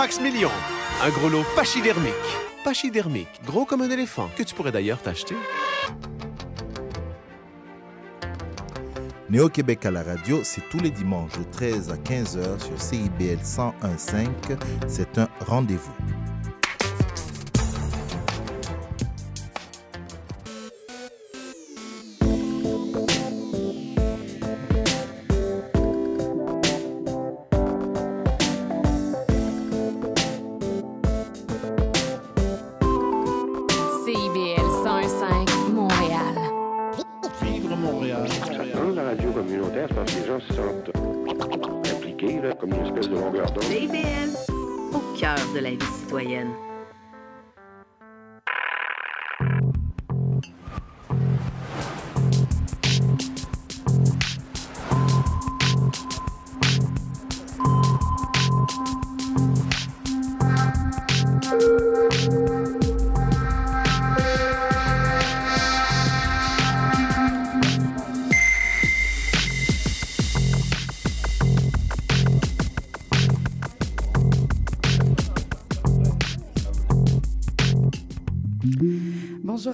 Max Million. Un gros lot pachydermique. Pachydermique, gros comme un éléphant, que tu pourrais d'ailleurs t'acheter. Néo-Québec à la radio, c'est tous les dimanches de 13 à 15h sur CIBL 101.5. C'est un rendez-vous.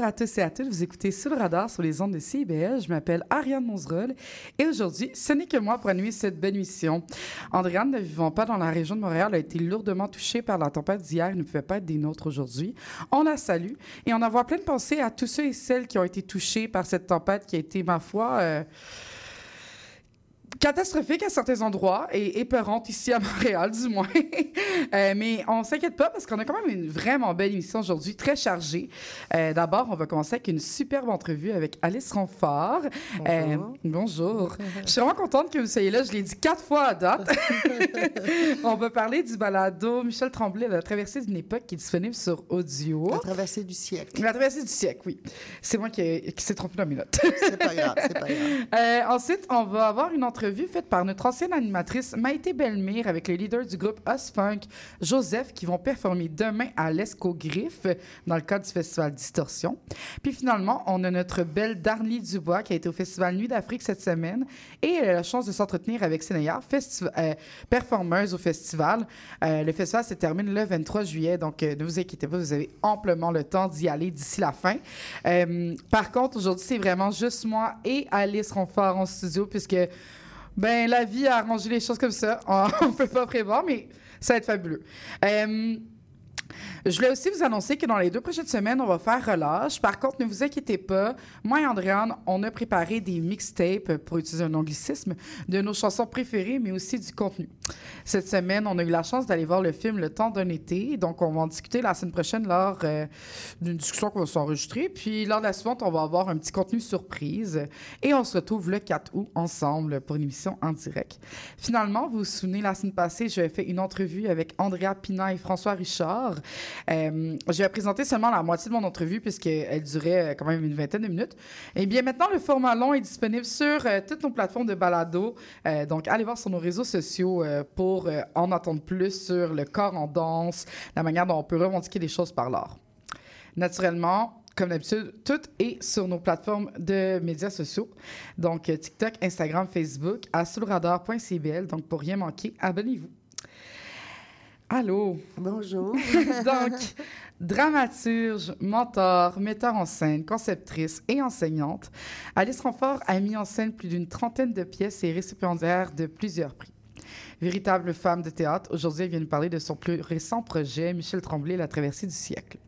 À tous et à toutes. Vous écoutez Sous le radar sur les ondes de CIBL. Je m'appelle Ariane Monzerol et aujourd'hui, ce n'est que moi pour animer cette belle mission. Andréane, ne vivant pas dans la région de Montréal, a été lourdement touchée par la tempête d'hier et ne pouvait pas être des nôtres aujourd'hui. On la salue et on envoie plein de pensées à tous ceux et celles qui ont été touchés par cette tempête qui a été, ma foi, euh, catastrophique à certains endroits et épeurante ici à Montréal, du moins. Euh, mais on s'inquiète pas parce qu'on a quand même une vraiment belle émission aujourd'hui, très chargée. Euh, D'abord, on va commencer avec une superbe entrevue avec Alice Ronfort. Euh, bonjour. Je suis vraiment contente que vous soyez là. Je l'ai dit quatre fois à date. on va parler du balado Michel Tremblay, La traversée d'une époque qui est disponible sur audio. La traversée du siècle. La traversée du siècle, oui. C'est moi qui, qui s'est trompé dans mes notes. C'est pas grave, c'est pas grave. Ensuite, on va avoir une entrevue faite par notre ancienne animatrice Maïté Belmire avec les leaders du groupe Us Funk, Joseph, qui vont performer demain à l'Esco Griffe dans le cadre du festival Distorsion. Puis finalement, on a notre belle Darly Dubois qui a été au festival Nuit d'Afrique cette semaine et elle a la chance de s'entretenir avec Sénéa, euh, performeuse au festival. Euh, le festival se termine le 23 juillet, donc euh, ne vous inquiétez pas, vous avez amplement le temps d'y aller d'ici la fin. Euh, par contre, aujourd'hui, c'est vraiment juste moi et Alice Ronfort en studio puisque ben, la vie a arrangé les choses comme ça. On ne peut pas prévoir, mais ça va être fabuleux. Euh, je voulais aussi vous annoncer que dans les deux prochaines semaines, on va faire relâche. Par contre, ne vous inquiétez pas. Moi et Andréane, on a préparé des mixtapes, pour utiliser un anglicisme, de nos chansons préférées, mais aussi du contenu. Cette semaine, on a eu la chance d'aller voir le film Le temps d'un été. Donc, on va en discuter la semaine prochaine lors euh, d'une discussion qu'on va s'enregistrer. Puis, lors de la suivante, on va avoir un petit contenu surprise. Et on se retrouve le 4 août ensemble pour une émission en direct. Finalement, vous vous souvenez, la semaine passée, j'avais fait une entrevue avec Andrea Pina et François Richard. Euh, je vais présenter seulement la moitié de mon entrevue puisqu'elle durait euh, quand même une vingtaine de minutes. Et bien maintenant, le format long est disponible sur euh, toutes nos plateformes de balado. Euh, donc, allez voir sur nos réseaux sociaux euh, pour euh, en entendre plus sur le corps en danse, la manière dont on peut revendiquer les choses par l'art. Naturellement, comme d'habitude, tout est sur nos plateformes de médias sociaux. Donc, euh, TikTok, Instagram, Facebook, à. Donc, pour rien manquer, abonnez-vous. Allô? Bonjour. Donc, dramaturge, mentor, metteur en scène, conceptrice et enseignante, Alice Renfort a mis en scène plus d'une trentaine de pièces et est récipiendaire de plusieurs prix. Véritable femme de théâtre, aujourd'hui, elle vient nous parler de son plus récent projet, Michel Tremblay, La traversée du siècle.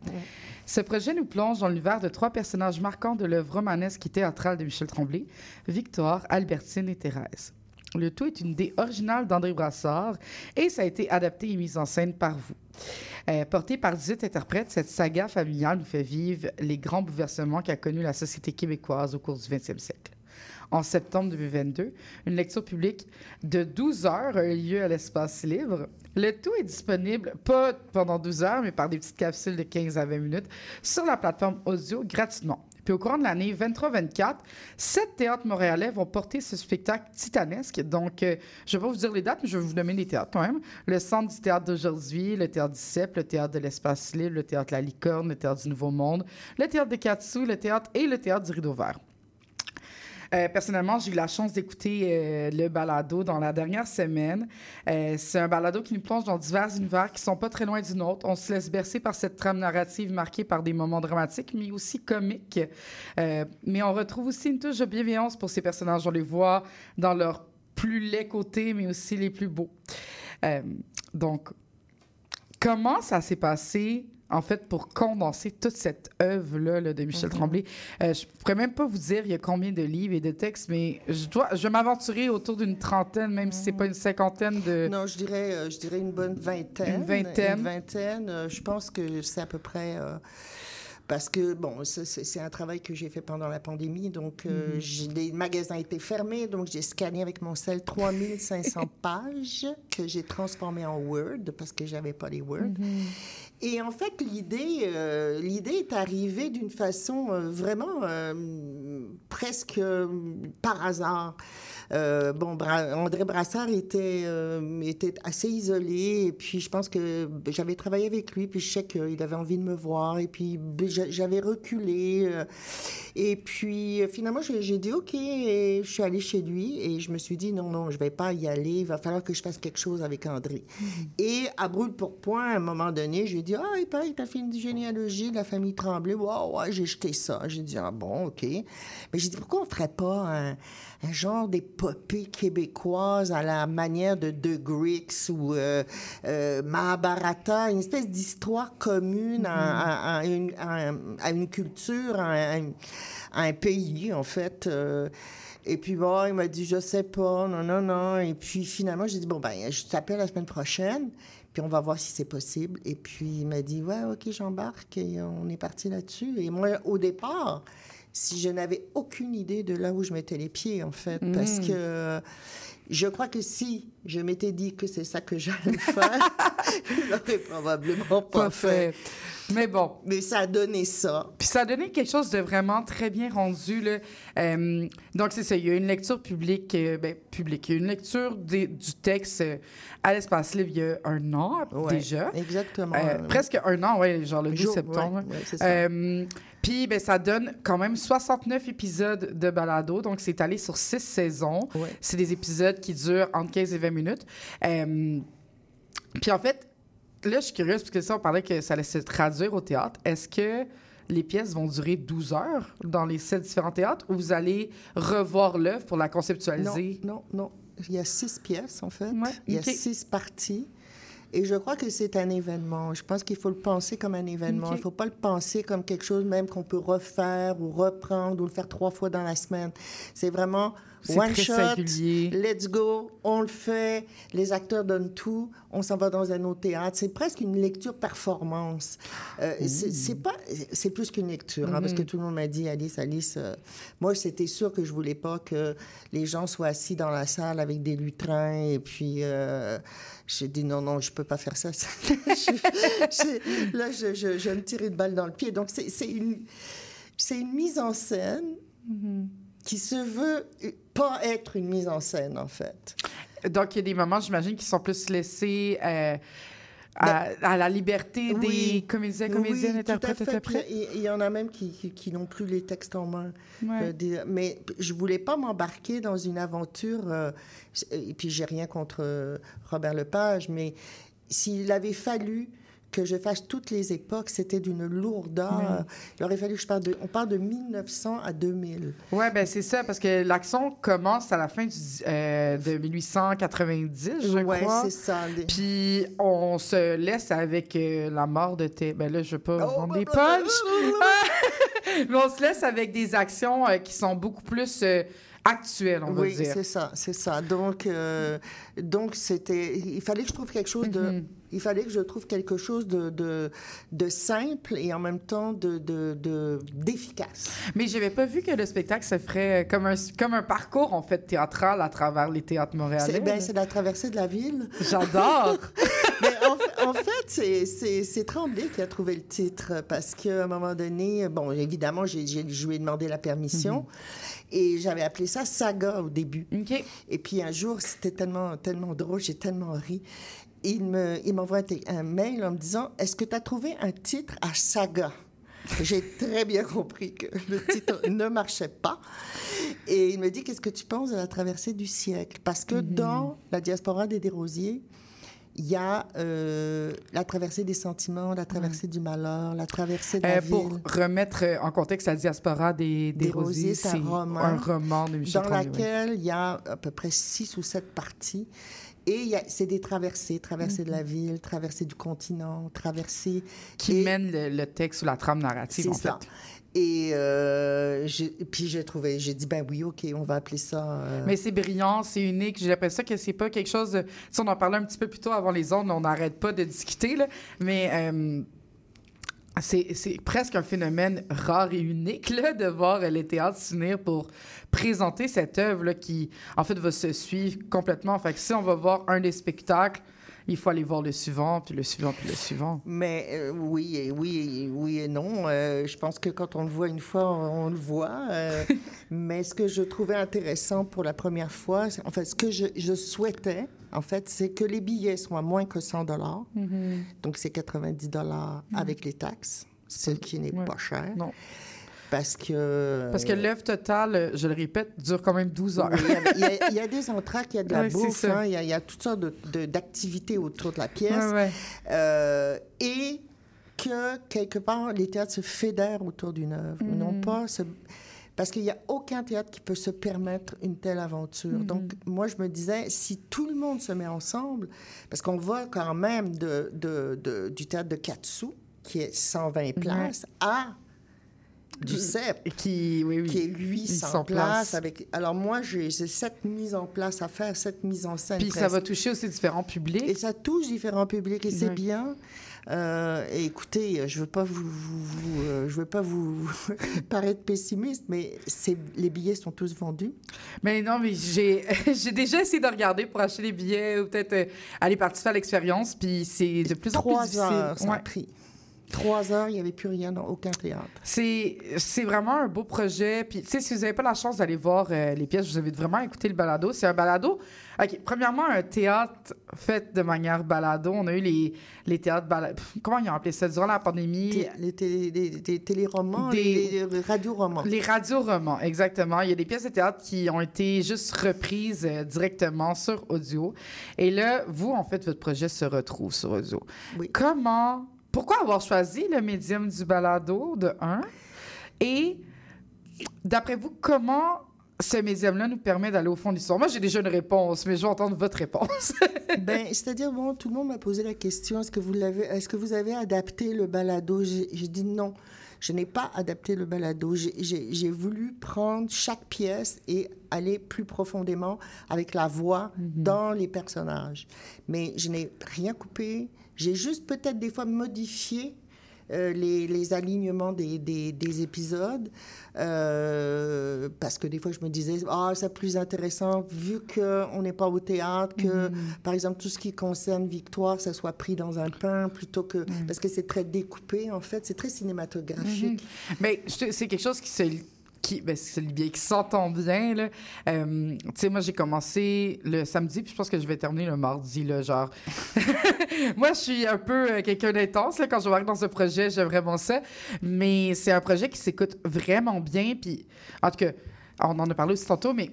Ce projet nous plonge dans l'univers de trois personnages marquants de l'œuvre romanesque et théâtrale de Michel Tremblay, Victoire, Albertine et Thérèse. Le tout est une idée originale d'André Brassard et ça a été adapté et mis en scène par vous. Euh, portée par 18 interprètes, cette saga familiale nous fait vivre les grands bouleversements qu'a connus la société québécoise au cours du 20e siècle. En septembre 2022, une lecture publique de 12 heures a eu lieu à l'espace libre. Le tout est disponible, pas pendant 12 heures, mais par des petites capsules de 15 à 20 minutes sur la plateforme audio gratuitement. Puis au courant de l'année 23-24, sept théâtres montréalais vont porter ce spectacle titanesque. Donc, euh, je ne vais pas vous dire les dates, mais je vais vous nommer les théâtres quand même. Le Centre du théâtre d'aujourd'hui, le Théâtre du CEP, le Théâtre de l'Espace Libre, le Théâtre La Licorne, le Théâtre du Nouveau Monde, le Théâtre de Katsu, le Théâtre et le Théâtre du Rideau Vert. Euh, personnellement, j'ai eu la chance d'écouter euh, le balado dans la dernière semaine. Euh, c'est un balado qui nous plonge dans divers univers qui sont pas très loin du nôtre. On se laisse bercer par cette trame narrative marquée par des moments dramatiques, mais aussi comiques. Mais on retrouve aussi une touche de bienveillance pour ces personnages. On les voit dans leurs plus laids côtés, mais aussi les plus beaux. Donc, comment ça s'est passé, en fait, pour condenser toute cette œuvre-là là, de Michel Tremblay? Euh, je pourrais même pas vous dire il y a combien de livres et de textes, mais je, dois, je vais m'aventurer autour d'une trentaine, même si c'est pas une cinquantaine de... Non, je dirais, euh, je dirais une bonne vingtaine. Une vingtaine. Une vingtaine. Euh, je pense que c'est à peu près. Parce que, bon, c'est un travail que j'ai fait pendant la pandémie. Donc, euh, j'ai- les magasins étaient fermés. Donc, j'ai scanné avec mon sel 3500 pages que j'ai transformées en Word parce que j'avais pas les Word. Mhm. Et en fait, l'idée, euh, l'idée est arrivée d'une façon euh, vraiment euh, presque euh, par hasard. Euh, bon, Bra- André Brassard était, euh, était assez isolé, et puis je pense que j'avais travaillé avec lui, puis je sais qu'il avait envie de me voir, et puis j'a- j'avais reculé. euh, et puis finalement, j'ai dit OK, et je suis allée chez lui, et je me suis dit non, non, je vais pas y aller, il va falloir que je fasse quelque chose avec André. Et à brûle pour point, à un moment donné, j'ai dit Ah, il paraît que tu as fait une généalogie de la famille Tremblay. Wow, ouais, j'ai jeté ça. J'ai dit Ah, bon, OK. Mais j'ai dit Pourquoi on ne ferait pas un, un genre d'épopée québécoise à la manière de De Grix ou euh, euh, Mahabharata, une espèce d'histoire commune à, à- à une, à culture, à un, à un pays, en fait. euh, et puis, bon, il m'a dit, je sais pas, non, non, non. Et puis, finalement, j'ai dit, bon, ben, je t'appelle la semaine prochaine, puis on va voir si c'est possible. Et puis, il m'a dit, ouais, OK, j'embarque. Et on est parti là-dessus. Et moi, au départ, si je n'avais aucune idée de là où je mettais les pieds, en fait, parce que je crois que si je m'étais dit que c'est ça que j'allais faire, je l'aurais probablement pas, Pas fait. fait. Mais bon, Mais ça a donné ça. Puis ça a donné quelque chose de vraiment très bien rendu. Là. Euh, donc, c'est ça. Il y a une lecture publique, euh, ben, publique. Il y a une lecture des- du texte euh, à l'espace livre il y a un an Ouais, déjà. Exactement. Euh, presque un an, oui, genre le 12 Jour- septembre. ouais, ouais, Puis, ben, ça donne quand même 69 épisodes de balado. Donc, c'est allé sur six saisons. Ouais. C'est des épisodes qui durent entre 15 et 20 minutes. Euh, Puis, en fait, là, je suis curieuse, parce que ça, on parlait que ça allait se traduire au théâtre. Est-ce que les pièces vont durer 12 heures dans les sept différents théâtres ou vous allez revoir l'œuvre pour la conceptualiser? non, non. Il y a six pièces, en fait. Ouais, Il y a six parties. Et je crois que c'est un événement. Je pense qu'il faut le penser comme un événement. Il ne faut pas le penser comme quelque chose même qu'on peut refaire ou reprendre ou le faire trois fois dans la semaine. C'est vraiment one très shot. singulier. Let's go, on le fait, les acteurs donnent tout, on s'en va dans un autre théâtre. C'est presque une lecture performance. Euh, c'est- c'est pas, c'est plus qu'une lecture, hein, parce que tout le monde m'a dit, Alice, Alice, euh, moi c'était sûr que je voulais pas que les gens soient assis dans la salle avec des lutrins et puis euh, j'ai dit non, non, je peux pas faire ça. Je- là, je, je, me tirer une balle dans le pied. Donc c'est une, c'est une mise en scène qui se veut pas être une mise en scène, en fait. Donc, il y a des moments, j'imagine, qui sont plus laissés euh, à, à la liberté Ben, Oui. des comédiens, comédiennes, Oui, interprètes. Il y en a même qui, qui, qui n'ont plus les textes en main. Ouais. Euh, des- mais je voulais pas m'embarquer dans une aventure. euh, et puis, j'ai rien contre Robert Lepage, mais s'il avait fallu que je fasse toutes les époques, c'était d'une lourdeur. Il aurait fallu que je parle de... On parle de 1900 à 2000. Ouais, ben c'est ça, parce que l'action commence à la fin du, euh, de 1890, je ouais, crois. c'est ça. Les- Puis on se laisse avec euh, la mort de tes. Ben là, je veux pas Oh, vendre des punchs. Mais on se laisse avec des actions euh, qui sont beaucoup plus actuelles, on Oui, va dire. c'est ça, c'est ça. Donc, euh, donc c'était, il fallait que je trouve quelque chose de, Mhm. Il fallait que je trouve quelque chose de, de, de simple et en même temps de, de, d'efficace. Mais j'avais pas vu que le spectacle se ferait comme un, comme un parcours, en fait, théâtral à travers les théâtres montréalais. C'est, ben, la traversée de la ville. J'adore! Mais en, fait- en fait, c'est, Tremblay qui a trouvé le titre parce qu'à un moment donné, bon, évidemment, j'ai, je ai demandé la permission et j'avais appelé ça Saga au début. OK. Et puis un jour, c'était tellement, tellement drôle, j'ai tellement ri. Il, me, il m'envoie un, te- un mail en me disant Est-ce que tu as trouvé un titre à saga? J'ai très bien compris que le titre ne marchait pas. Et il me dit, qu'est-ce que tu penses de la traversée du siècle? Parce que Mhm. dans la diaspora des Desrosiers, il y a euh, la traversée des sentiments, la traversée du malheur, la traversée de la Euh, ville. pour remettre euh, en contexte la diaspora des, des, Des Rosiers, c'est un roman un roman de Michel dans oui. laquelle il y a à peu près six ou sept parties. Et c'est des traversées, traversée de la ville, traversée du continent, traversée... Qui et- mène le, le texte ou la trame narrative, en ça. fait. Et euh, puis j'ai trouvé, j'ai dit, ben oui, OK, on va appeler ça... euh, Mais c'est brillant, c'est unique. J'ai l'impression que c'est pas quelque chose. De... Sais, on en parlait un petit peu plus tôt avant les ondes, on n'arrête pas de discuter, là. Mais euh, c'est presque un phénomène rare et unique, là, de voir les théâtres s'unir pour présenter cette œuvre-là qui, en fait, va se suivre complètement. Fait que si on va voir un des spectacles, il faut aller voir le suivant, puis le suivant, puis le suivant. Mais euh, oui, et oui, et oui et non. Euh, je pense que quand on le voit une fois, on le voit. euh, mais ce que je trouvais intéressant pour la première fois, c'est- en fait, ce que je, je souhaitais, en fait, c'est que les billets soient moins que 100 dollars. Donc, c'est 90 dollars avec les taxes, ce qui n'est Ouais. pas cher. Non. Parce que... Parce que l'œuvre totale, je le répète, dure quand même 12 heures. Il y a- il y, a, il y a des entractes, il y a de la Ouais, bouffe, hein, il y, a- il y a toutes sortes de- de- d'activités autour de la pièce. Ouais. Euh, et que quelque part les théâtres se fédèrent autour d'une œuvre, Mhm. non pas se- parce qu'il n'y a aucun théâtre qui peut se permettre une telle aventure. Mhm. Donc moi je me disais si tout le monde se met ensemble, parce qu'on va quand même de, de- de- du théâtre de Katsu qui est 120 places à du CEP Et qui, oui, oui. qui est 800 800 places. Avec... Alors moi, j'ai sept mises en place à faire, sept mises en scène. Puis ça va toucher aussi différents publics. Et ça touche différents publics et c'est bien. Euh, et écoutez, je veux pas vous, vous- vous, euh, je veux pas vous paraître pessimiste, mais les billets sont tous vendus. Mais non, mais j'ai déjà essayé de regarder pour acheter les billets ou peut-être euh, aller participer à l'expérience, puis c'est de plus en plus Trois difficile. heures, ça a Ouais. pris. Trois heures, il n'y avait plus rien dans aucun théâtre. C'est c'est vraiment un beau projet. Puis, tu sais, si vous n'avez pas la chance d'aller voir euh, les pièces, je vous invite vraiment à écouter le balado. C'est un balado. OK, premièrement, un théâtre fait de manière balado. On a eu les, les théâtres balado. Comment ils ont appelé ça? Durant la pandémie, Té- Les, télé, les- les téléromans, Des- les, les radioromans. Les radioromans, exactement. Il y a des pièces de théâtre qui ont été juste reprises euh, directement sur audio. Et là, vous, en fait, votre projet se retrouve sur audio. Oui. Comment... Pourquoi avoir choisi le médium du balado, de un? Et, d'après vous, comment ce médium-là nous permet d'aller au fond de l'histoire? Moi, j'ai déjà une réponse, mais je veux entendre votre réponse. Ben, c'est-à-dire, bon, tout le monde m'a posé la question est-ce que vous l'avez, est-ce que vous avez adapté le balado? J'ai dit non. Je n'ai pas adapté le balado. J'ai- voulu prendre chaque pièce et aller plus profondément avec la voix dans les personnages. Mais je n'ai rien coupé. J'ai juste peut-être des fois modifié euh, les, les alignements des, des- des épisodes, euh, parce que des fois je me disais, ah, c'est plus intéressant vu qu'on n'est pas au théâtre, que par exemple tout ce qui concerne Victoire, ça soit pris dans un pain plutôt que. Parce que c'est très découpé en fait, c'est très cinématographique. Mais je te- c'est quelque chose qui se qui ben, c'est bien qui s'entend bien. Euh, tu sais moi j'ai commencé le samedi puis je pense que je vais terminer le mardi là genre. moi je suis un peu euh, quelqu'un d'intense quand je vais dans ce projet, j'aime vraiment ça, mais c'est un projet qui s'écoute vraiment bien puis en tout cas on en a parlé aussi tantôt mais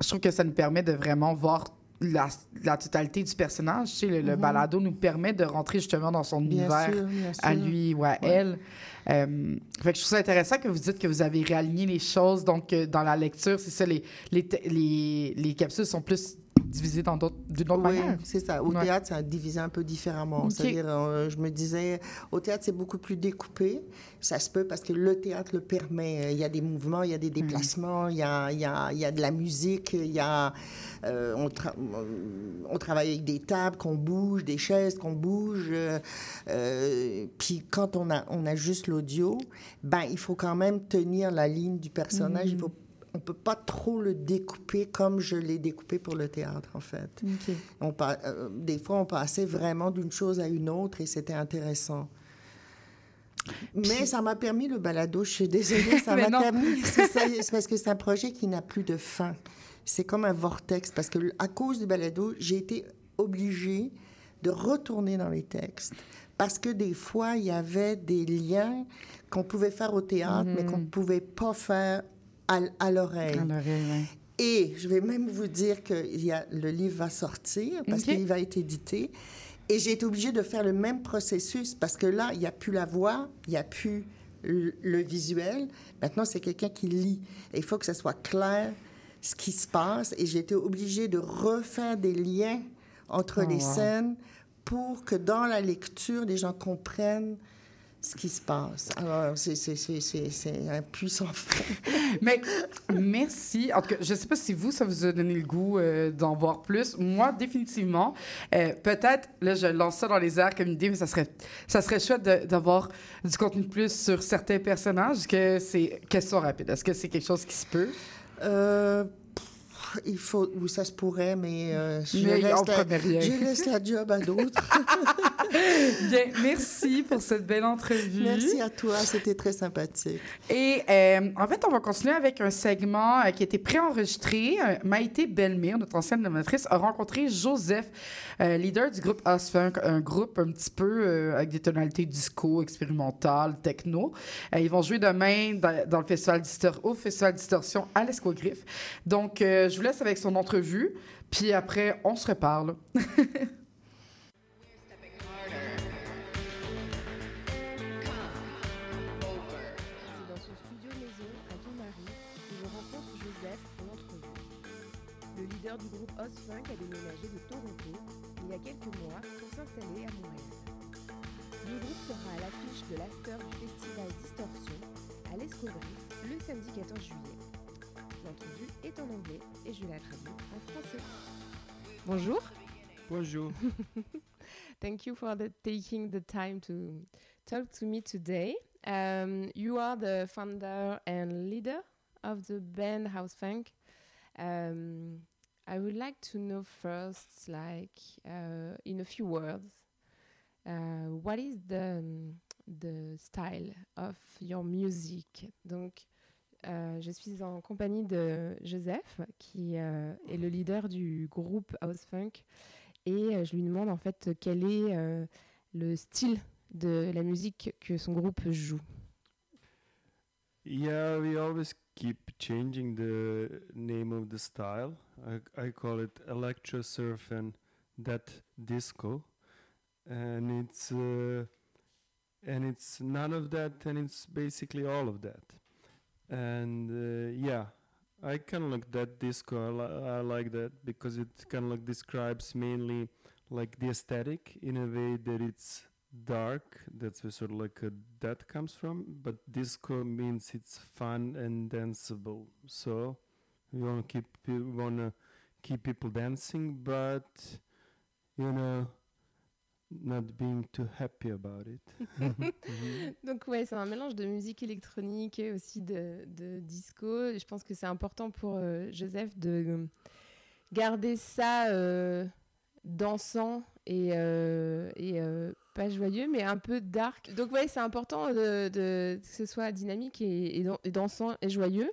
je trouve que ça nous permet de vraiment voir la, la totalité du personnage. Tu sais, le, le balado nous permet de rentrer justement dans son Mhm. Bien univers sûr, à lui ou à elle. Euh, fait que je trouve ça intéressant que vous dites que vous avez réaligné les choses. Donc, euh, dans la lecture, c'est ça, les, les, les, les capsules sont plus divisées dans d'autres, d'une autre Oui, manière. c'est ça. Au Ouais. théâtre, c'est divisé un peu différemment. C'est-à-dire, euh, je me disais, au théâtre, c'est beaucoup plus découpé. Ça se peut parce que le théâtre le permet. Il y a des mouvements, il y a des déplacements, il, y a, il, y a, il y a de la musique, il y a, euh, on, tra- on travaille avec des tables qu'on bouge, des chaises qu'on bouge. euh, puis quand on a, on a juste l'audio, ben, il faut quand même tenir la ligne du personnage. Il faut on peut pas trop le découper comme je l'ai découpé pour le théâtre, en fait. On euh, des fois, on passait vraiment d'une chose à une autre et c'était intéressant. Mais ça m'a permis, le balado, je suis désolée, ça m'a permis. C'est parce que c'est un projet qui n'a plus de fin. C'est comme un vortex, parce que à cause du balado, j'ai été obligée de retourner dans les textes. Parce que des fois, il y avait des liens qu'on pouvait faire au théâtre, mais qu'on ne pouvait pas faire à, à l'oreille. Ouais. Et je vais même vous dire que il y a, le livre va sortir parce qu'il va être édité. Et j'ai été obligée de faire le même processus parce que là, il n'y a plus la voix, il n'y a plus le, le visuel. Maintenant, c'est quelqu'un qui lit. Et il faut que ça soit clair ce qui se passe. Et j'ai été obligée de refaire des liens entre Oh, les wow. scènes pour que dans la lecture, les gens comprennent ce qui se passe. Alors, c'est- c'est un puissant. Mais merci. En tout cas, je ne sais pas si vous, ça vous a donné le goût euh, d'en voir plus. Moi, définitivement. Euh, Peut-être, là, je lance ça dans les airs comme idée, mais ça serait, ça serait chouette d'avoir du contenu de plus sur certains personnages. Est-ce que c'est... Question rapide. Est-ce que c'est quelque chose qui se peut? Euh, il faut, ou ça se pourrait, mais euh, je, Mais laisse la, je laisse la job à d'autres. Bien, merci pour cette belle entrevue. Merci à toi, c'était très sympathique. Et euh, en fait, on va continuer avec un segment euh, qui a été préenregistré. Euh, Maïté Belmire, notre ancienne animatrice, a rencontré Joseph, leader du groupe House Funk, un groupe un petit peu avec des tonalités disco, expérimental, techno. Ils vont jouer demain dans, dans le festival Distor- au Festival Distorsion à l'Escogriffe. Donc, je vous laisse avec son entrevue, puis après, on se reparle. Je du groupe House Funk a déménagé de Toronto il y a quelques mois pour s'installer à Montréal. Le groupe sera à l'affiche de l'after du festival Distorsion à l'Escogriffe le samedi 14 juillet. L'entrevue est en anglais et je la traduis en français. Bonjour. Bonjour. Thank you for the, taking the time to talk to me today. Um, you are the founder and leader of the band House Funk. Um, I would like to know first, like uh, in a few words, uh, what is the the style of your music? Donc, euh, je suis en compagnie de Joseph, qui euh, est le leader du groupe House Funk et euh, je lui demande en fait quel est euh, le style de la musique que son groupe joue. Yeah, we always keep changing the name of the style. I, call it electro surf and that disco, and it's uh, and it's none of that, and it's basically all of that. And uh, yeah, I kind of like that disco. I, li- I like that because it kind of like describes mainly like the aesthetic in a way that it's dark. That's where sort of like uh that comes from. But disco means it's fun and danceable. So we want to keep we want to keep people dancing, but you know, not being too happy about it. Mhm. Donc ouais, c'est un mélange de musique électronique et aussi de, de disco. Je pense que c'est important pour euh, Joseph de garder ça euh, dansant et, euh, et pas joyeux, mais un peu dark. Donc ouais, c'est important de, de- que ce soit dynamique et, et dan- et dansant et joyeux,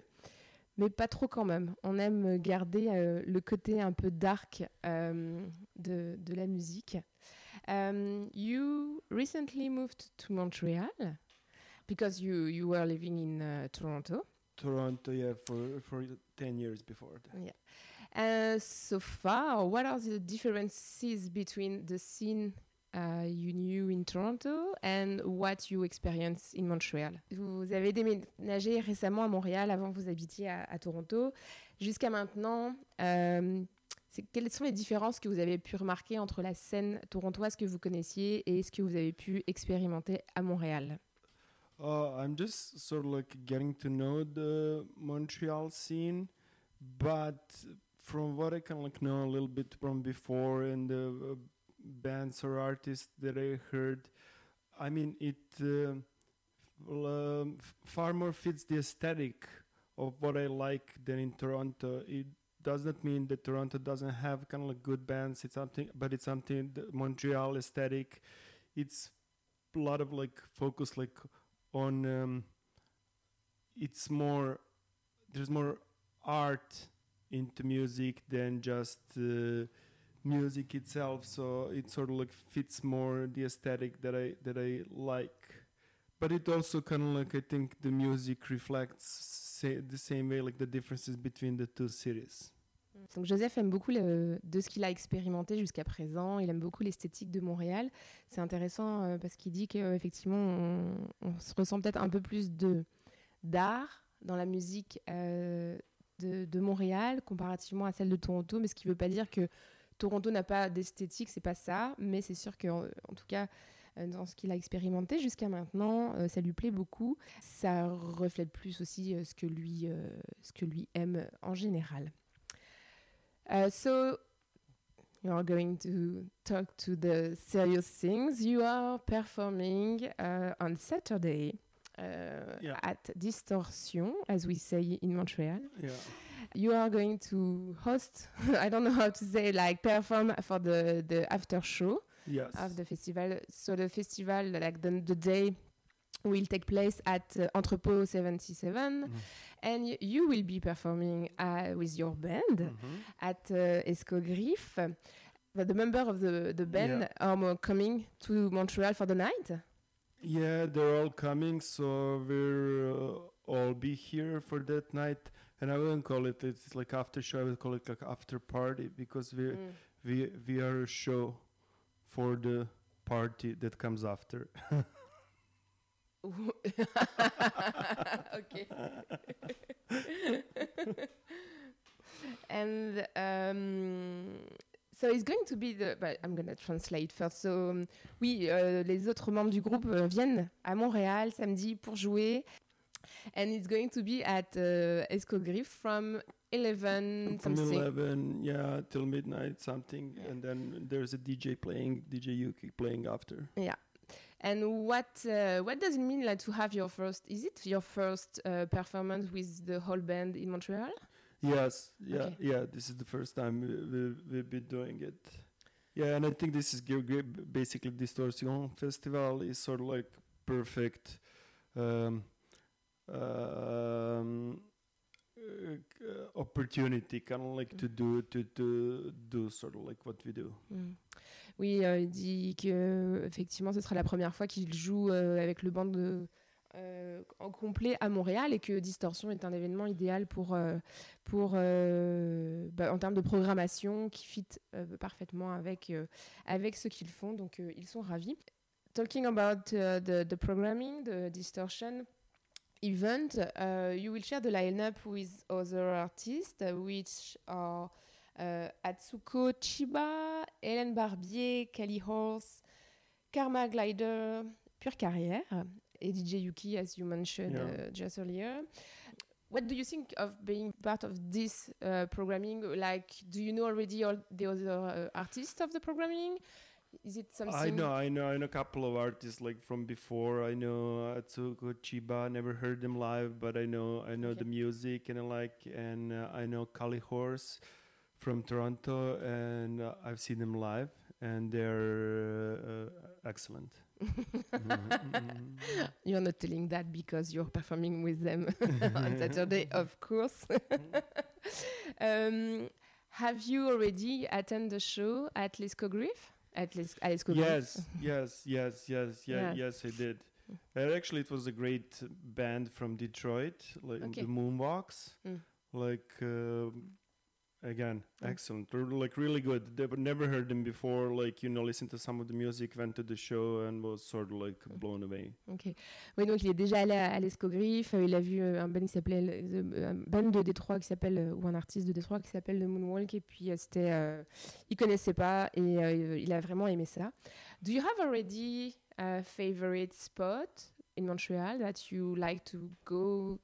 mais pas trop quand même. On aime garder le côté un peu dark de, de la musique. Um, you recently moved to Montreal because you, you were living in uh, Toronto. Toronto, yeah, for for ten years before that. Uh, so far, what are the differences between the scene uh, you knew in Toronto and what you experienced in Montreal? Vous avez déménagé récemment à Montréal avant que vous habitiez à, à Toronto. Jusqu'à maintenant, euh, c'est- quelles sont les différences que vous avez pu remarquer entre la scène torontoise que vous connaissiez et ce que vous avez pu expérimenter à Montréal? Uh, I'm just sort of like getting to know the Montreal scene, but from what I can like know a little bit from before and the uh, bands or artists that I heard, I mean it uh, um, far more fits the aesthetic of what I like than in Toronto. Does not mean that Toronto doesn't have kind of like good bands. It's something, but it's something Montreal aesthetic. It's a lot of like focus like on um, it's more there's more art into music than just uh, music itself so it sort of like fits more the aesthetic that i that i like but it also kind of like i think the music reflects the same way, like the differences between the two cities. Donc Joseph aime beaucoup de ce qu'il a expérimenté jusqu'à présent. Il aime beaucoup l'esthétique de Montréal. C'est intéressant euh, parce qu'il dit qu'effectivement, on, on se ressent peut-être un peu plus d'art dans la musique euh, de, Montréal comparativement à celle de Toronto. Mais ce qui ne veut pas dire que Toronto n'a pas d'esthétique, c'est pas ça. Mais c'est sûr qu'en en tout cas, euh, dans ce qu'il a expérimenté jusqu'à maintenant, ça lui plaît beaucoup. Ça reflète plus aussi ce que lui, ce que lui aime en général. Uh, so you are going to talk to the serious things. You are performing uh, on Saturday uh, Yeah. at Distortion, as we say in Montreal. Yeah. You are going to host, I don't know how to say, like perform for the, the after show Yes. of the festival. So the festival, like the, the day, will take place at uh, Entrepôt 77, Mhm. and y- you will be performing uh, with your band Mhm. at uh, Escogriffe. But the member of the, the band are mo- coming to Montreal for the night. Yeah, they're all coming, so we'll uh, all be here for that night. And I wouldn't call it it's like after show. I would call it like after party because we Mm. we we are a show for the party that comes after. okay. and um, so it's going to be the. But I'm gonna translate first. So um, oui, euh, les autres membres du groupe euh, viennent à Montréal samedi pour jouer. And it's going to be at uh, Escogriffe from 11 From something. eleven, yeah, till midnight something, and then there's a DJ playing, DJ Yuki playing after. Yeah. And what uh, what does it mean like to have your first? Is it your first uh, performance with the whole band in Montreal? Yes, yeah, Okay. yeah. This is the first time we, we, we've been doing it. Yeah, and I think this is basically Distortion Festival is sort of like perfect um, um, uh, opportunity, kind of like to do to to do sort of like what we do. Mm. Oui, euh, il dit que effectivement, ce sera la première fois qu'il joue euh, avec le band de, euh, en complet à Montréal et que Distortion est un événement idéal pour, euh, pour euh, bah, en termes de programmation qui fit euh, parfaitement avec, euh, avec ce qu'ils font. Donc, euh, ils sont ravis. Talking about uh, the, the programming, the Distortion event, uh, you will share the lineup with other artists, which are Atsuko Chiba, Hélène Barbier, Kelly Horse, Karma Glider, Pure Carrière, et DJ Yuki, as you mentioned Yeah. uh, just earlier. What do you think of being part of this uh, programming? Like, do you know already all the other uh, artists of the programming? Is it something? I know, I know, I know a couple of artists like from before. I know Atsuko Chiba. Never heard them live, but I know, I know Okay. the music and I like, and uh, I know Kali Horse from Toronto, and uh, I've seen them live, and they're uh, excellent. Mhm. You're not telling that because you're performing with them on Saturday, of course. um, have you already attended the show at Lescogriffe? At Les- at Lescogriffe? Yes, yes, yes, yes, yeah, Yeah. yes, I did. And actually, it was a great band from Detroit, like Okay. the Moonwalks. Mm. Like um, again, excellent. They're like really good. They never heard them before. Like you know, listened to some of the music, went to the show, and was sort of like blown away. Ok. Oui, donc il est déjà allé à, à l'Escogriffe. euh, il a vu euh, un band qui s'appelait le- the- un band de Détroit qui s'appelle euh, ou un artiste de Détroit qui s'appelle The Moonwalk. Et puis euh, c'était, euh, il connaissait pas et euh, il a vraiment aimé ça. Do you have already a favorite spot in Montreal that you like to go?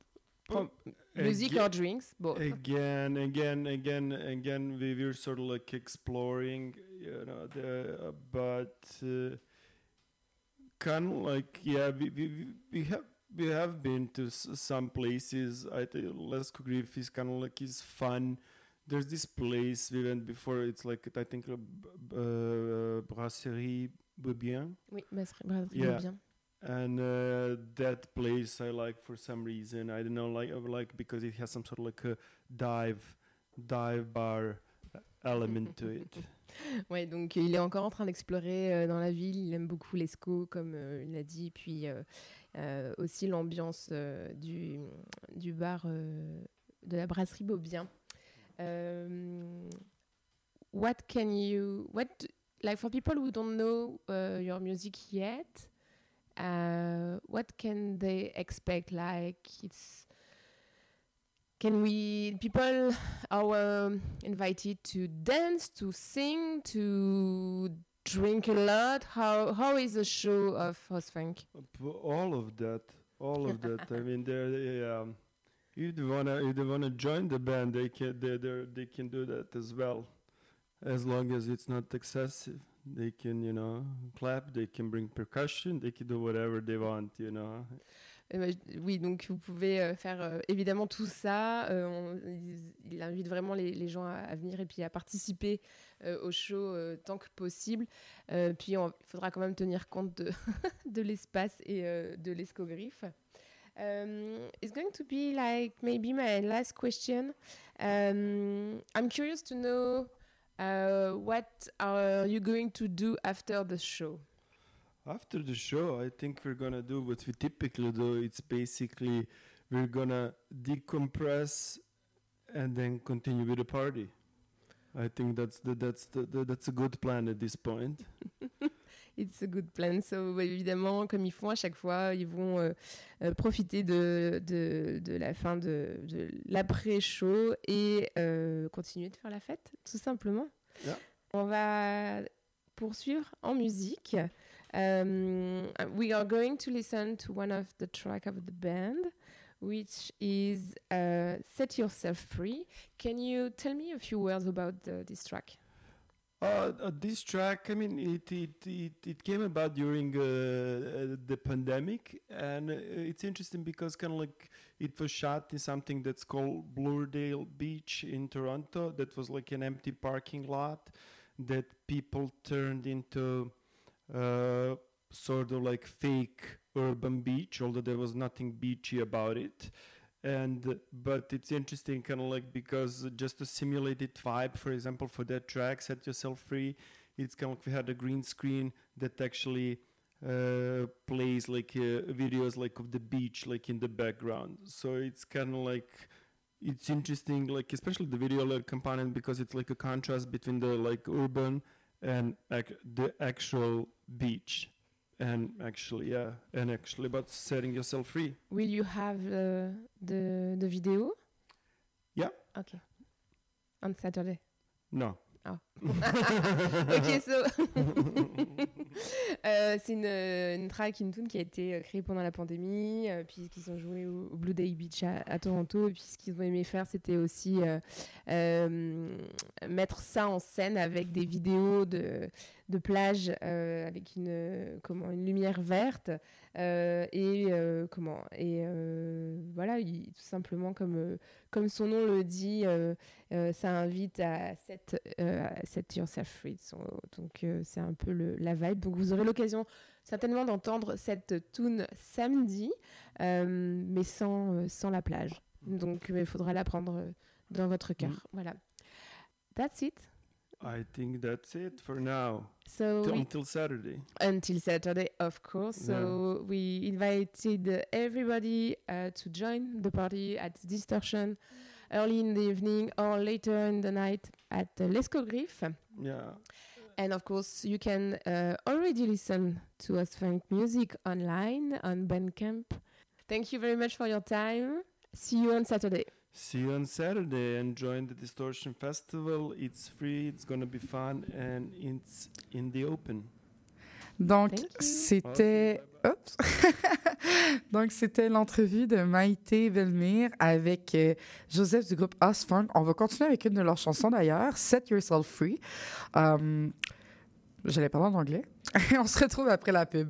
From music Aga- or drinks, both. again, again, again, again. We were sort of like exploring, you know, the uh, but uh, kind of like yeah, we, we we- have we have been to s- some places. I think Les Griff is kind of like is fun. There's this place we went before. It's like I think b- uh, brasserie Beaubien. Oui, brasserie Yeah. And uh, that place I like for some reason. I don't know, like I like because it has some sort of like a dive, dive bar element to it. Ouais, donc il est encore en train d'explorer euh, dans la ville. Il aime beaucoup l'ESCO, comme euh, il l'a dit, puis euh, euh, aussi l'ambiance euh, du, du bar euh, de la brasserie Beaubien. Um, what can you, what, like for people who don't know uh, your music yet, uh, what can they expect? Like it's can we people are um, invited to dance to sing to drink a lot how how is the show of house funk P- All of that, all of that. I mean, they, um, if they wanna, if they wanna join the band, they can, they, they can do that as well, as long as it's not excessive. They can, you know, clap. They can bring percussion. They can do whatever they want, you know. Bah, j- oui donc vous pouvez euh, faire euh, évidemment tout ça Euh, on- il, il invite vraiment les, les gens à, à venir et puis à participer euh, au show euh, tant que possible puis il faudra quand même tenir compte de, de l'espace et de l'escogriffe Um, it's going to be like maybe my last question. Um, I'm curious to know uh, what are you going to do after the show? After the show, I think we're gonna do what we typically do. It's basically we're gonna decompress and then continue with the party. I think that's the, that's the, the that's a good plan at this point. It's a good plan. So, bah, évidemment, comme ils font à chaque fois, ils vont euh, euh, profiter de, de, de la fin de, de l'après-show et euh, continuer de faire la fête, tout simplement. Yeah. On va poursuivre en musique. Um, we are going to listen to one of the track of the band, which is uh, "Set Yourself Free." Can you tell me a few words about the, this track? Uh, uh, this track, I mean, it it, it, it came about during uh, uh, the pandemic, and uh, it's interesting because kind of like it was shot in something that's called Bluredale Beach in Toronto. That was like an empty parking lot that people turned into uh, sort of like fake urban beach, although there was nothing beachy about it and but it's interesting kind of like because just to simulate it vibe for example for that track set yourself free it's kind of like we had a green screen that actually uh, plays like uh, videos like of the beach like in the background. So it's kind of like it's interesting like especially the video like component because it's like a contrast between the like urban and ac- the actual beach and actually yeah and actually about setting yourself free Will you have uh, the the video? Yeah. Okay. On Saturday. no ok, so. Euh, c'est une, une track, une tune qui a été euh, créée pendant la pandémie, euh, puis qu'ils ont joué au, au Blue Day Beach à, à Toronto. Et puis ce qu'ils ont aimé faire, c'était aussi euh, mettre ça en scène avec des vidéos de, de plage avec une, comment, une lumière verte. et comment et voilà, il- tout simplement comme, comme son nom le dit, ça invite à à set yourself free. So- donc euh, c'est un peu le, la vibe. Donc vous aurez l'occasion certainement d'entendre cette tune samedi, euh, mais sans, euh, sans la plage. Donc euh, il faudra la prendre euh, dans votre cœur. Voilà. That's it. I think that's it for now. So we- until Saturday. until Saturday, of course. So we invited everybody uh, to join the party at Distortion early in the evening or later in the night at uh, L'Escogriffe. Yeah. And of course, you can uh, already listen to us funk music online on Bandcamp. Thank you very much for your time. See you on Saturday. See you on Saturday and join the Distortion Festival. It's free, it's gonna be fun, and it's in the open. Donc, c'était. Donc, c'était l'entrevue de Maïté Velmire avec euh, Joseph du groupe Us Funk. On va continuer avec une de leurs chansons d'ailleurs, Set Yourself Free. Euh, J'allais parler en anglais. On se retrouve après la pub.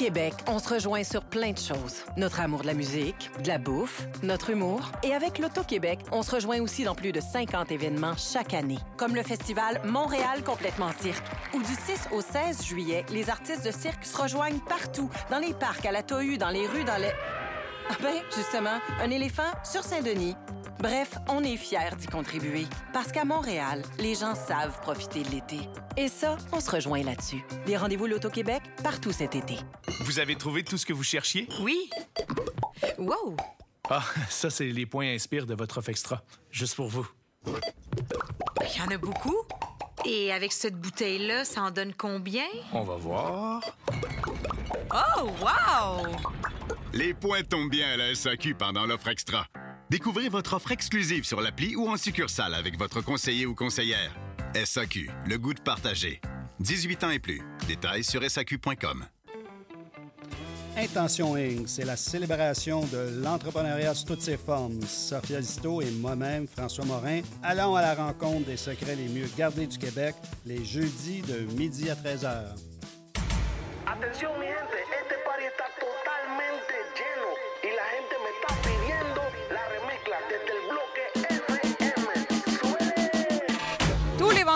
Québec, on se rejoint sur plein de choses. Notre amour de la musique, de la bouffe, notre humour. Et avec l'Auto-Québec, on se rejoint aussi dans plus de 50 événements chaque année. Comme le festival Montréal complètement cirque, où du 6 au 16 juillet, les artistes de cirque se rejoignent partout, dans les parcs, à la Tohu, dans les rues, dans les... Ah ben, justement, un éléphant sur Saint-Denis. Bref, on est fiers d'y contribuer. Parce qu'à Montréal, les gens savent profiter de l'été. Et ça, on se rejoint là-dessus. Les rendez-vous L'Auto-Québec, partout cet été. Vous avez trouvé tout ce que vous cherchiez? Oui. Wow! Ah, ça, c'est les points inspire de votre offre extra. Juste pour vous. Il y en a beaucoup. Et avec cette bouteille-là, ça en donne combien? On va voir. Oh, wow! Les points tombent bien à la SAQ pendant l'offre extra. Découvrez votre offre exclusive sur l'appli ou en succursale avec votre conseiller ou conseillère. SAQ, le goût de partager. 18 ans et plus. Détails sur SAQ.com. Intention Inc., c'est la célébration de l'entrepreneuriat sous toutes ses formes. Sophia Zito et moi-même, François Morin, allons à la rencontre des secrets les mieux gardés du Québec les jeudis de midi à 13h. Atención mi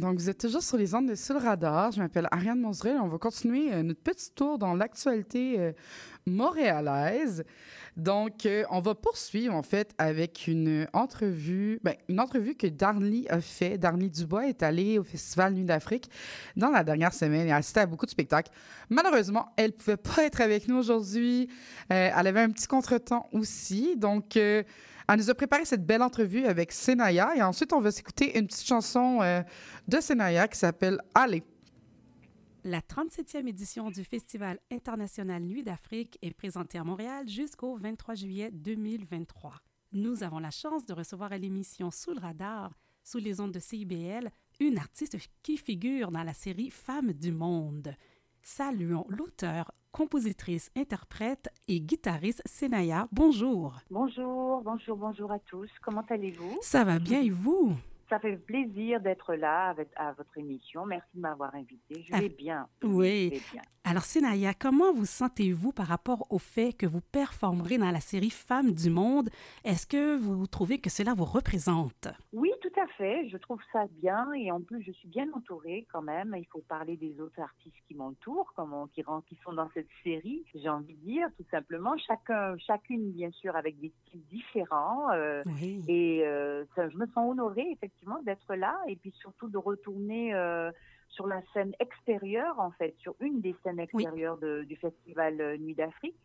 Donc, vous êtes toujours sur les ondes de le radar. Je m'appelle Ariane Monzerel. On va continuer euh, notre petit tour dans l'actualité euh, montréalaise. Donc, euh, on va poursuivre, en fait, avec une entrevue, ben, une entrevue que Darly a fait. Darly Dubois est allée au Festival Nuit d'Afrique dans la dernière semaine et a assisté à beaucoup de spectacles. Malheureusement, elle ne pouvait pas être avec nous aujourd'hui. Elle avait un petit contretemps aussi. Donc, elle nous a préparé cette belle entrevue avec Senaya et ensuite, on va s'écouter une petite chanson euh, de Senaya qui s'appelle Allez. La 37e édition du Festival international Nuit d'Afrique est présentée à Montréal jusqu'au 23 juillet 2023. Nous avons la chance de recevoir à l'émission Sous le radar, sous les ondes de CIBL, une artiste qui figure dans la série Femmes du monde. Saluons l'auteur, compositrice, interprète et guitariste Senaya. Bonjour. Bonjour, bonjour, bonjour à tous. Comment allez-vous? Ça va bien et vous? Ça fait plaisir d'être là avec, à votre émission. Merci de m'avoir invité. Je vais bien. Oui. Je vais bien. Alors, Senaya, comment vous sentez-vous par rapport au fait que vous performerez dans la série Femmes du Monde? Est-ce que vous trouvez que cela vous représente? Oui, tout à fait. Je trouve ça bien et en plus, je suis bien entourée quand même. Il faut parler des autres artistes qui m'entourent, qui, sont dans cette série. J'ai envie de dire, tout simplement, chacun, chacune, bien sûr, avec des styles différents. euh, Oui. Et euh, ça, je me sens honorée, effectivement, d'être là et puis surtout de retourner euh, sur la scène extérieure, en fait, sur une des scènes extérieures de- du festival euh, Nuit d'Afrique.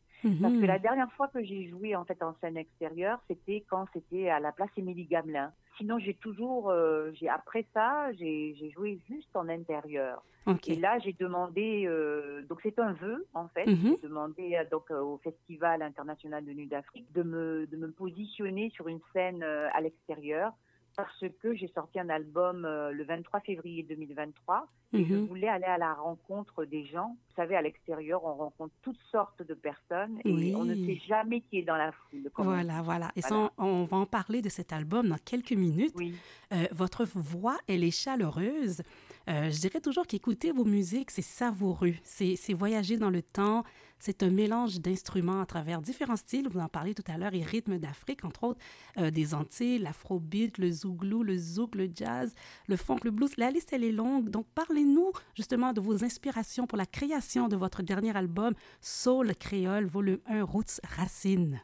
Parce que Mhm. la dernière fois que j'ai joué en fait en scène extérieure, c'était quand c'était à la place Émilie Gamelin. Sinon, j'ai toujours, euh, j'ai après ça, j'ai joué juste en intérieur. Et là, j'ai demandé, euh, donc c'est un vœu en fait, Mhm. j'ai demandé donc au Festival international de Nuit d'Afrique de me de me positionner sur une scène à l'extérieur parce que j'ai sorti un album euh, le 23 février 2023 et je Mhm. voulais aller à la rencontre des gens. Vous savez, à l'extérieur, on rencontre toutes sortes de personnes et Oui. on ne sait jamais qui est dans la foule. on Voilà, voilà. Et ça, on, on va en parler de cet album dans quelques minutes. Oui. Euh, votre voix, elle est chaleureuse. Euh, je dirais toujours qu'écouter vos musiques, c'est savoureux. C'est voyager dans le temps. C'est un mélange d'instruments à travers différents styles. Vous en parlez tout à l'heure, et rythmes d'Afrique, entre autres, euh, des Antilles, l'afrobeat, le zouglou, le zouk, le jazz, le funk, le blues. La liste, elle est longue. Donc, parlez-nous justement de vos inspirations pour la création de votre dernier album, Soul Créole, volume 1, Roots Racines.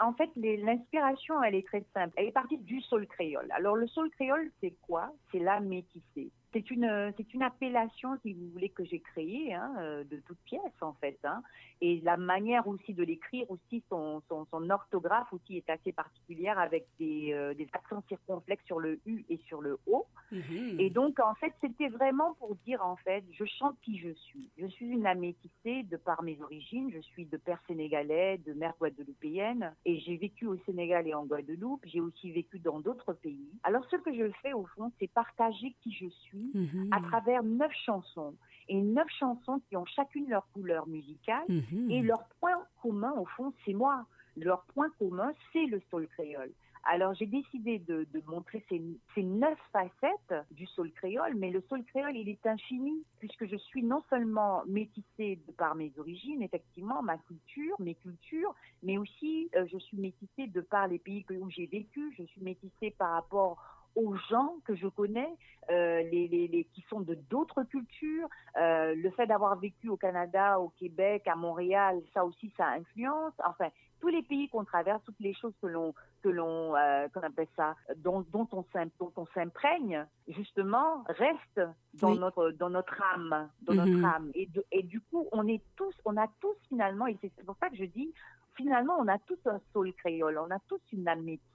En fait, l'inspiration, elle est très simple. Elle est partie du soul créole. Alors, le soul créole, c'est quoi? C'est la métissée. C'est une, c'est une appellation, si vous voulez, que j'ai créée hein, euh, de toutes pièces en fait. Hein. Et la manière aussi de l'écrire aussi, son, son, son, orthographe aussi est assez particulière avec des, euh, des accents circonflexes sur le U et sur le O. Mhm. Et donc en fait, c'était vraiment pour dire en fait, je chante qui je suis. Je suis une amétissée de par mes origines. Je suis de père sénégalais, de mère guadeloupéenne, et j'ai vécu au Sénégal et en Guadeloupe. J'ai aussi vécu dans d'autres pays. Alors ce que je fais au fond, c'est partager qui je suis Mhm. à travers neuf chansons. Et neuf chansons qui ont chacune leur couleur musicale. Mhm. Et leur point commun, au fond, c'est moi. Leur point commun, c'est le soul créole. Alors j'ai décidé de, de montrer ces, ces neuf facettes du soul créole, mais le soul créole, il est infini, puisque je suis non seulement métissée de par mes origines, effectivement, ma culture, mes cultures, mais aussi euh, je suis métissée de par les pays où j'ai vécu, je suis métissée par rapport aux gens que je connais, euh, les, les, les, qui sont de d'autres cultures. Euh, le fait d'avoir vécu au Canada, au Québec, à Montréal, ça aussi, ça influence. Enfin, tous les pays qu'on traverse, toutes les choses que l'on que l'on euh, qu'on appelle ça, dont, dont on s'im- dont on s'imprègne, justement, restent dans Oui. notre dans notre âme, dans Mhm. notre âme. Et, de- et du coup, on est tous, on a tous finalement, et c'est pour ça que je dis, finalement, on a tous un soul créole, on a tous une âme métissée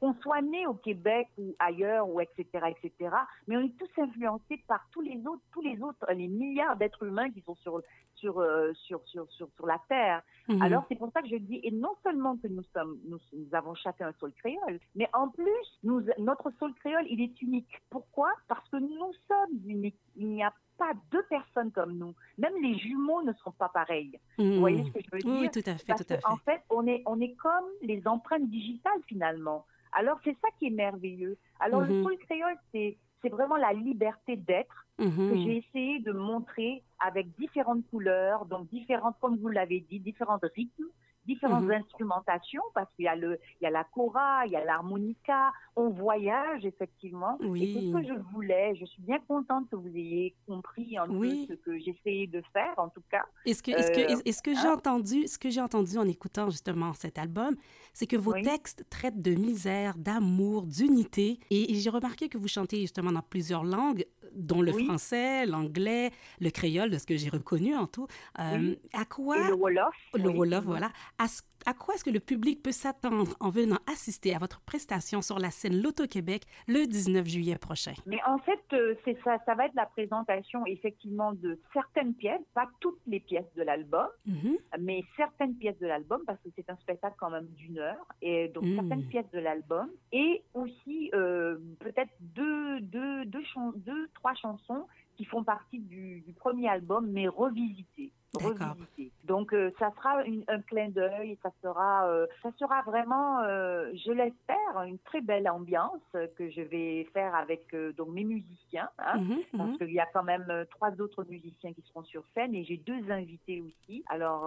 qu'on soit né au Québec ou ailleurs ou etc etc mais on est tous influencés par tous les autres tous les autres les milliards d'êtres humains qui sont sur sur euh, sur, sur sur sur la terre. Mhm. alors c'est pour ça que je dis et non seulement que nous sommes nous, nous avons chacun un sol créole mais en plus nous notre sol créole il est unique. Pourquoi? Parce que nous sommes uniques. Il n'y a pas deux personnes comme nous. Même les jumeaux ne sont pas pareils. Mhm. vous voyez ce que je veux dire? oui, tout à fait, Parce tout à En fait, on est, on est comme les empreintes digitales finalement. Alors c'est ça qui est merveilleux. Alors le Mhm. soul créole, c'est c'est vraiment la liberté d'être que Mhm. j'ai essayé de montrer avec différentes couleurs, donc différentes, comme vous l'avez dit, différents rythmes, différentes Mhm. instrumentations, parce qu'il y a le, il y a la cora, il y a l'harmonica, on voyage effectivement. Oui. Et c'est ce que je voulais. Je suis bien contente que vous ayez compris un Oui. peu ce que j'essayais de faire, en tout cas. Est-ce que, est-ce que, Euh, est-ce que j'ai hein? entendu, ce que j'ai entendu en écoutant justement cet album, c'est que vos Oui. textes traitent de misère, d'amour, d'unité. Et, et j'ai remarqué que vous chantez justement dans plusieurs langues, dont le Oui. français, l'anglais, le créole, de ce que j'ai reconnu en tout. Euh, Oui. À quoi Et le Wolof. le oui. Wolof, voilà. À, ce- à quoi est-ce que le public peut s'attendre en venant assister à votre prestation sur la scène Loto-Québec le 19 juillet prochain? Mais en fait, euh, c'est ça, ça va être la présentation effectivement de certaines pièces, pas toutes les pièces de l'album, Mhm. mais certaines pièces de l'album parce que c'est un spectacle quand même d'une heure, et donc Mm. certaines pièces de l'album, et aussi euh, peut-être deux, deux, deux, deux, trois chansons qui font partie du, du premier album, mais revisitées. Revisitées. Donc euh, ça sera une- un clin d'œil, ça sera, euh, ça sera vraiment, euh, je l'espère, une très belle ambiance que je vais faire avec donc mes musiciens, hein, Mhm, parce mhm. qu'il y a quand même trois autres musiciens qui seront sur scène et j'ai deux invités aussi. Alors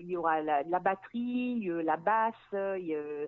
il y aura la, la batterie, la basse,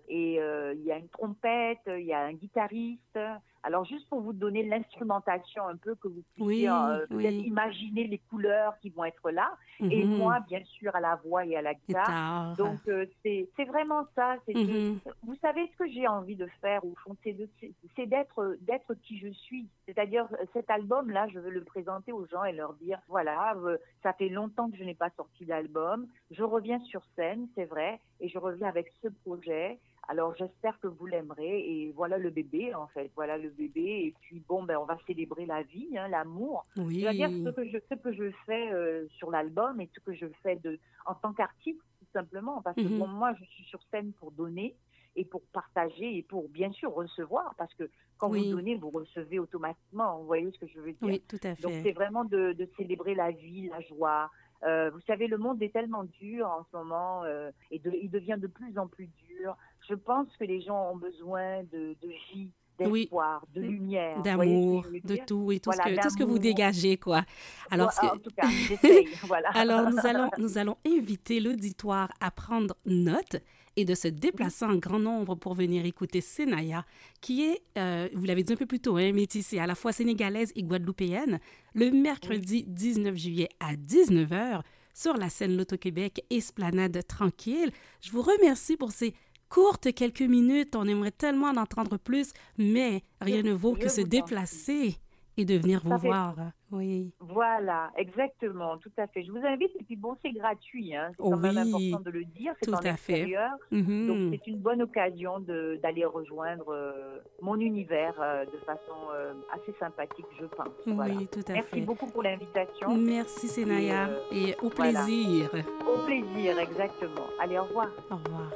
et il y a une trompette, il y a un guitariste. Alors juste pour vous donner l'instrumentation un peu que vous Oui, puissiez peut-être oui. imaginer les couleurs qui vont être là. Et Mhm. moi, bien sûr, à la voix et à la guitare. Guitare. Donc euh, c'est vraiment ça. Mhm. vous savez ce que j'ai envie de faire au fond, c'est d'être d'être qui je suis. C'est-à-dire euh, cet album là, je veux le présenter aux gens et leur dire voilà, euh, ça fait longtemps que je n'ai pas sorti d'album. Je reviens sur scène, c'est vrai, et je reviens avec ce projet. Alors j'espère que vous l'aimerez et voilà le bébé en fait, voilà le bébé et puis bon ben on va célébrer la vie, hein, l'amour. Oui. C'est-à-dire ce que je ce que je fais euh, sur l'album et ce que je fais de en tant qu'artiste tout simplement parce que Mhm. bon moi je suis sur scène pour donner et pour partager et pour bien sûr recevoir parce que quand Oui. vous donnez vous recevez automatiquement vous voyez ce que je veux dire? Oui, tout à donc fait. c'est vraiment de, de célébrer la vie la joie Euh, vous savez le monde est tellement dur en ce moment euh, et de- il devient de plus en plus dur je pense que les gens ont besoin de, de vie Oui. d'espoir de lumière d'amour, de tout et tout, Voilà, ce que, tout ce que vous dégagez, quoi. Alors, ce Voilà, que- en tout cas, j'essaye, voilà. Alors, nous allons, nous allons inviter l'auditoire à prendre note et de se déplacer en grand nombre pour venir écouter Senaya, qui est, euh, vous l'avez dit un peu plus tôt, hein, métissée, à la fois sénégalaise et guadeloupéenne, le mercredi 19 juillet à 19h sur la scène Loto-Québec Esplanade Tranquille. Je vous remercie pour ces courtes quelques minutes. On aimerait tellement en entendre plus, mais rien ne vaut que se déplacer Et de venir vous fait- voir. Oui. Voilà, exactement, tout à fait. Je vous invite, et puis bon, c'est gratuit, hein, c'est Oh quand même oui, important de le dire, c'est tout en à fait. extérieur. Mhm. Donc c'est une bonne occasion d'aller rejoindre euh, mon univers euh, de façon euh, assez sympathique, je pense. Oui, Voilà. tout à Merci fait. beaucoup pour l'invitation. Merci, Sénaya. Et au voilà. plaisir. Au plaisir, exactement. Allez, au revoir. Au revoir.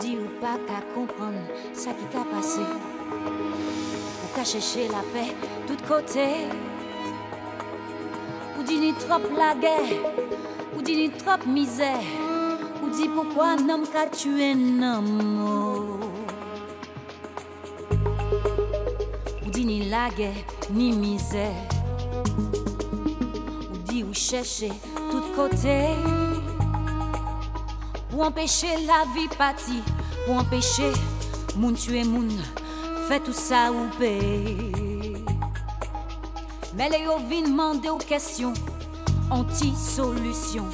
Di ou pa ka kompran sa ki ka pase Ou ka chèche la paix tout kote Ou di ni trop la guerre Ou di ni trop misère Ou di pourquoi nom ka tue nom Ou di ni la guerre ni misère Ou di ou chèche tout côté pour empêcher la vie partie, pour empêcher moun tuer moun, fait tout ça ou paye. Mais les vin demander aux questions, anti-solution,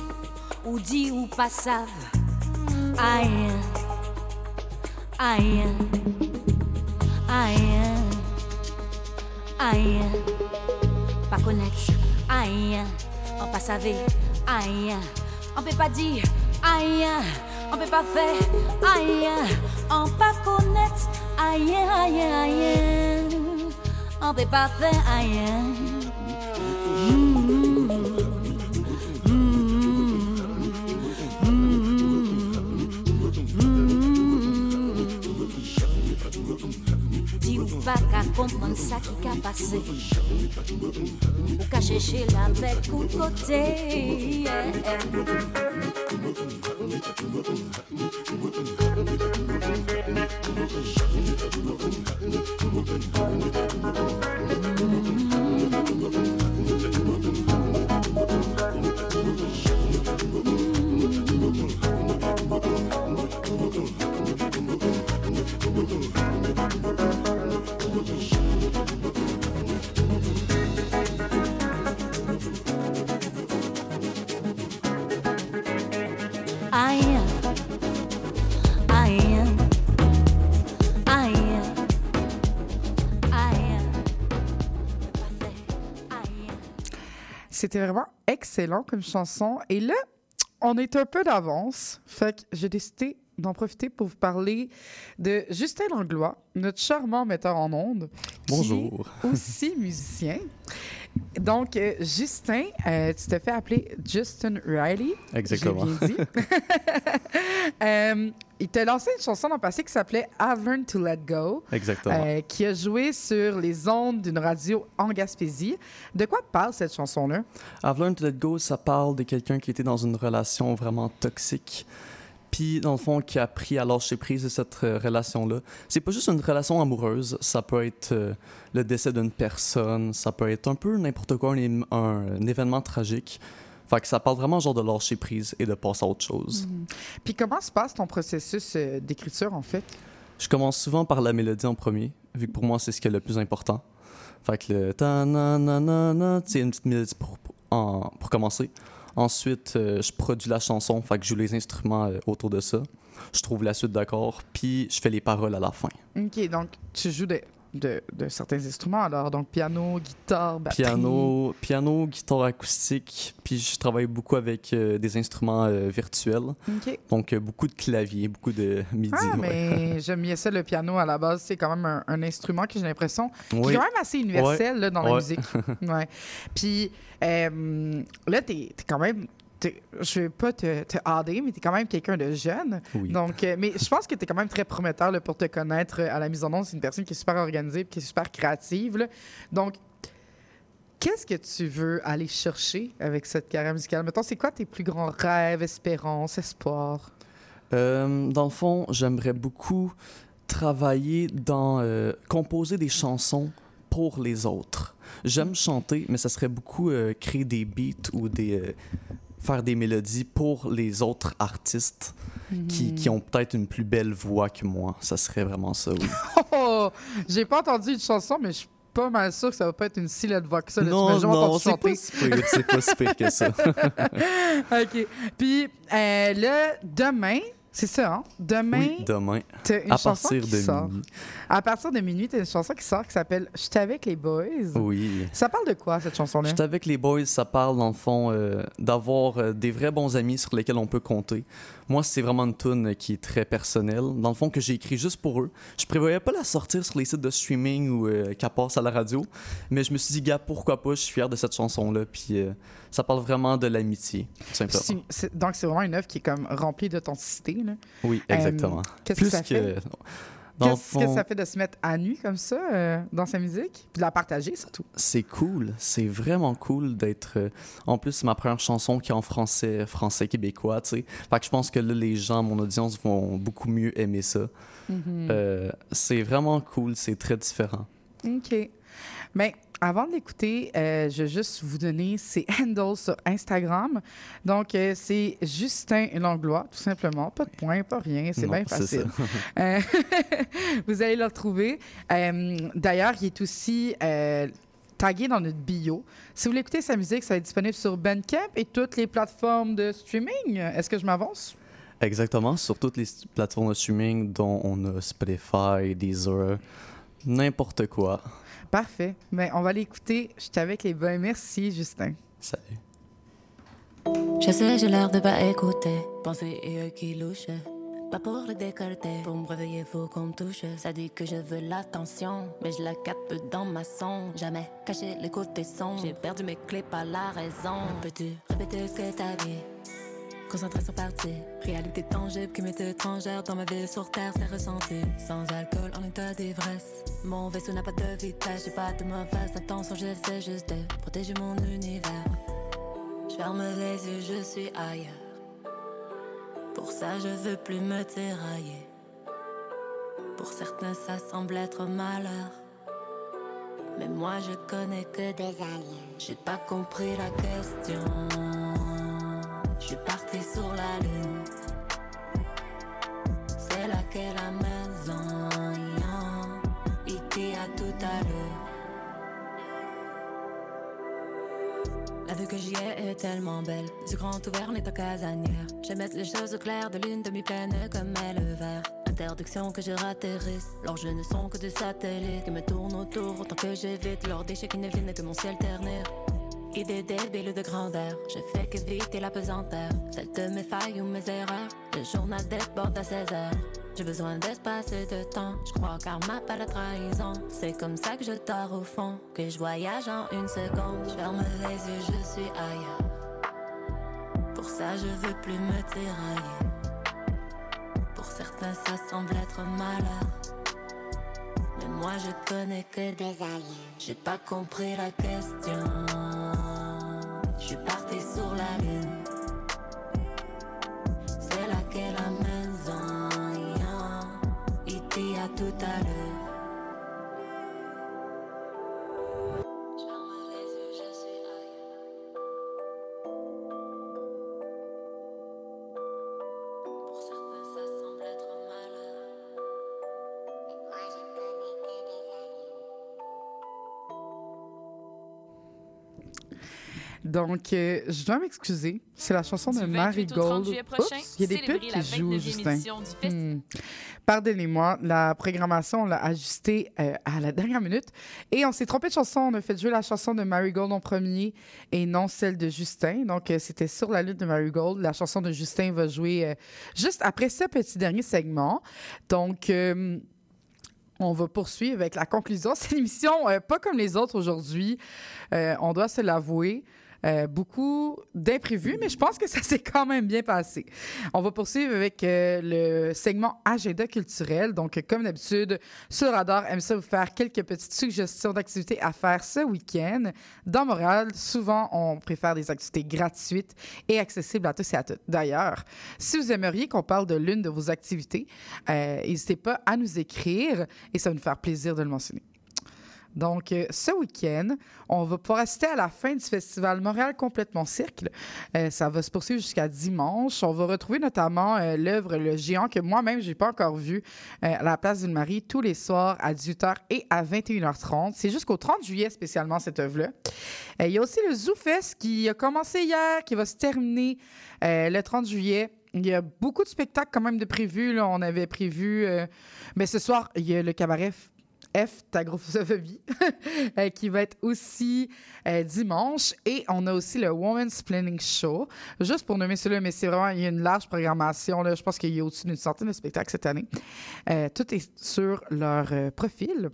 ou dit ou pas savent, aïe, aïe, aïe, aïe, pas connaître, aïe, on pas savait, aïe, on peut pas dire, aïe, on peut pas faire, aïe, on pas connaître, aïe, aïe, aïe, on peut pas faire, aïe. Mm, Di ou pa ka kompran sa ki ka pase Ou ka chèche la bel kou kote Aïe, C'était vraiment excellent comme chanson. Et là, on est un peu d'avance. Fait que j'ai décidé d'en profiter pour vous parler de Justin Langlois, notre charmant metteur en ondes. qui Bonjour. est aussi musicien. Donc, euh, Justin, euh, tu te fais appeler Justin Riley. Exactement. Bien dit. Euh, il t'a lancé une chanson dans le passé qui s'appelait I've Learned to Let Go. Exactement. euh, qui a joué sur les ondes d'une radio en Gaspésie. De quoi parle cette chanson-là? I've Learned to Let Go, ça parle de quelqu'un qui était dans une relation vraiment toxique. Puis, dans le fond, qui a appris à lâcher prise de cette euh, relation-là. C'est pas juste une relation amoureuse, ça peut être euh, le décès d'une personne, ça peut être un peu n'importe quoi, un, ém- un- un événement tragique. Fait que ça parle vraiment genre de lâcher prise et de passer à autre chose. Mhm. Puis comment se passe ton processus euh, d'écriture, en fait? Je commence souvent par la mélodie en premier, vu que pour moi, c'est ce qui est le plus important. Fait que le ta na na na na, tu sais, une petite mélodie pour, pour, en- pour commencer. Ensuite, euh, je produis la chanson, fait que je joue les instruments euh, autour de ça. Je trouve la suite d'accords, puis je fais les paroles à la fin. OK, donc tu joues de, de, de certains instruments, alors, donc piano, guitare, batterie. Piano, piano, guitare acoustique, puis je travaille beaucoup avec euh, des instruments euh, virtuels. Donc, euh, beaucoup de claviers, beaucoup de midi. Ah, ouais. mais j'aime bien ça, le piano, à la base. C'est quand même un, un instrument que j'ai l'impression qui est quand même assez universel Ouais. là, dans la musique. ouais. Puis là, t'es es quand même... Je vais pas te, te mais tu es quand même quelqu'un de jeune. Oui. Donc, euh, mais je pense que tu es quand même très prometteur là, pour te connaître euh, à la mise en onde. C'est une personne qui est super organisée qui est super créative. là. Donc, qu'est-ce que tu veux aller chercher avec cette carrière musicale? Mettons, c'est quoi tes plus grands rêves, espérances, espoirs? Euh, dans le fond, j'aimerais beaucoup travailler dans euh, composer des chansons pour les autres. J'aime chanter, mais ça serait beaucoup euh, créer des beats ou des euh, faire des mélodies pour les autres artistes qui, Mhm. qui ont peut-être une plus belle voix que moi. Ça serait vraiment ça, oui. Oh, j'ai pas entendu une chanson, mais je suis pas mal sûr que ça va pas être une si laide voix que ça. là. Non, non, c'est pas si pire, c'est pas si pire que ça. OK. Puis euh, là, demain, C'est ça, hein? Demain, Oui, demain. une à chanson partir qui de sort. minuit. À partir de minuit, t'as une chanson qui sort qui s'appelle « J'étais avec les boys Oui. Ça parle de quoi, cette chanson-là? J'étais avec les boys, ça parle dans le fond euh, d'avoir euh, des vrais bons amis sur lesquels on peut compter. Moi, c'est vraiment une tune qui est très personnelle, dans le fond que j'ai écrit juste pour eux. Je prévoyais pas la sortir sur les sites de streaming ou euh, qu'elle passe à la radio, mais je me suis dit, gars, pourquoi pas, je suis fier de cette chanson-là, puis euh, ça parle vraiment de l'amitié, tout simplement. Donc, c'est vraiment une œuvre qui est comme remplie d'authenticité. là. Oui, Euh, exactement. Qu'est-ce que Plus ça fait? dans Qu'est-ce que ça fait de se mettre à nu comme ça euh, dans sa musique? Puis de la partager surtout. C'est cool, c'est vraiment cool d'être. euh, En plus, c'est ma première chanson qui est en français, français québécois, tu sais. Fait que je pense que là, les gens, mon audience, vont beaucoup mieux aimer ça. Mhm. Euh, c'est vraiment cool, c'est très différent. OK. Mais avant de l'écouter, euh, je vais juste vous donner ses handles sur Instagram. Donc, euh, c'est Justin Langlois, tout simplement. Pas de point, pas rien. C'est bien facile. ça. Euh, vous allez le retrouver. Euh, D'ailleurs, il est aussi tagué dans notre bio. Si vous voulez écouter sa musique, ça va être disponible sur Bandcamp et toutes les plateformes de streaming. Est-ce que je m'avance? Exactement, sur toutes les plateformes de streaming, dont on a Spotify, Deezer, n'importe quoi. Parfait. Mais on va l'écouter. J'étais avec les boys. Merci, Justin. Salut. Je sais, j'ai l'air de pas écouter. Penser et eux qui louchent. Pas pour le décolleter. Pour me réveiller, faut qu'on me touche. Ça dit que je veux l'attention. Mais je la capte dans ma son. Jamais cacher les côtés sombres. J'ai perdu mes clés, pas la raison. Peux-tu répéter ce que t'as dit? Concentration partie. Réalité tangible qui m'est étrangère dans ma ville sur terre, c'est ressenti. Sans alcool, en état d'ivresse. Mon vaisseau n'a pas de vitesse, j'ai pas de mauvaise intention, j'essaie juste de protéger mon univers. Je ferme les yeux, je suis ailleurs. Pour ça, je veux plus me tirailler. Pour certains, ça semble être malheur. Mais moi, je connais que des aliens. J'ai pas compris la question. Je parti sur la lune. C'est laquelle la maison? E.T. à tout à l'heure. La vue que j'y ai est tellement belle. Du grand ouvert, on est en casanière. Je vais mettre les choses au clair de lune demi-pleine comme est le verre. Interdiction que je ratterrisse. L'enjeu ne sont que des satellites qui me tournent autour autant que j'évite leurs déchets qui ne viennent que mon ciel ternir. Idée débile de grandeur, je fais qu'éviter la pesanteur. Celle de mes failles ou mes erreurs. Le journal déborde à 16 heures. J'ai besoin d'espace et de temps. Je crois car ma pas la trahison. C'est comme ça que je dors au fond. Que je voyage en une seconde. Je ferme les yeux, je suis ailleurs. Pour ça, je veux plus me tirailler. Pour certains, ça semble être malheur. Mais moi, je connais que des aliens. J'ai pas compris la question. Je parti sur la lune. C'est laquelle la maison? E.T. à tout à l'heure. Donc, euh, je dois m'excuser. C'est la chanson Du de 28 au Marigold. 30 juillet prochain, Oups, il y a des pubs qui jouent, 29e Justin. Hmm. Pardonnez-moi, la programmation, on l'a ajustée euh, à la dernière minute. Et on s'est trompé de chanson. On a fait jouer la chanson de Marigold en premier et non celle de Justin. Donc, euh, c'était sur la lutte de Marigold. La chanson de Justin va jouer juste après ce petit dernier segment. Donc, on va poursuivre avec la conclusion. C'est une émission euh, pas comme les autres aujourd'hui. Euh, on doit se l'avouer. Euh, beaucoup d'imprévus, mais je pense que ça s'est quand même bien passé. On va poursuivre avec euh, le segment Agenda culturel. Donc, comme d'habitude, sur Radar aime ça vous faire quelques petites suggestions d'activités à faire ce week-end. Dans Montréal, souvent, on préfère des activités gratuites et accessibles à tous et à toutes. D'ailleurs, si vous aimeriez qu'on parle de l'une de vos activités, euh, n'hésitez pas à nous écrire et ça va nous faire plaisir de le mentionner. Donc, euh, ce week-end, on va pouvoir assister à la fin du festival Montréal Complètement Cirque. Euh, ça va se poursuivre jusqu'à dimanche. On va retrouver notamment euh, l'œuvre Le Géant que moi-même, je n'ai pas encore vu euh, à la place d'une Marie tous les soirs à 18h et à 21h30. C'est jusqu'au 30 juillet spécialement cette œuvre-là. Il y a aussi le ZooFest qui a commencé hier, qui va se terminer le 30 juillet. il y a beaucoup de spectacles quand même de prévus. On avait prévu... mais ce soir, il y a le cabaret F, F Tagrophobie, euh, qui va être aussi euh, dimanche. Et on a aussi le Women's Planning Show. Juste pour nommer celui-là, mais c'est vraiment... Il y a une large programmation. Là. Je pense qu'il y a au-dessus d'une centaine de spectacles cette année. Euh, tout est sur leur profil.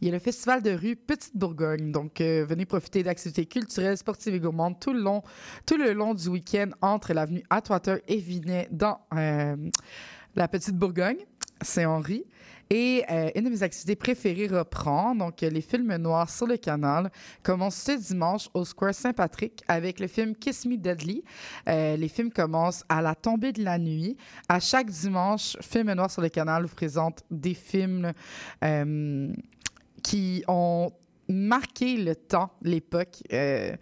Il y a le festival de rue Petite Bourgogne. Donc, venez profiter d'activités culturelles, sportives et gourmandes tout le long, tout le long du week-end entre l'avenue Atwater et Vinet dans la Petite Bourgogne, Saint-Henri. Et euh, une de mes activités préférées reprend. Donc, euh, les films noirs sur le canal commencent ce dimanche au Square Saint-Patrick avec le film Kiss Me Deadly. Euh, les films commencent à la tombée de la nuit. À chaque dimanche, Film noir sur le canal vous présente des films qui ont marqué le temps, l'époque, euh,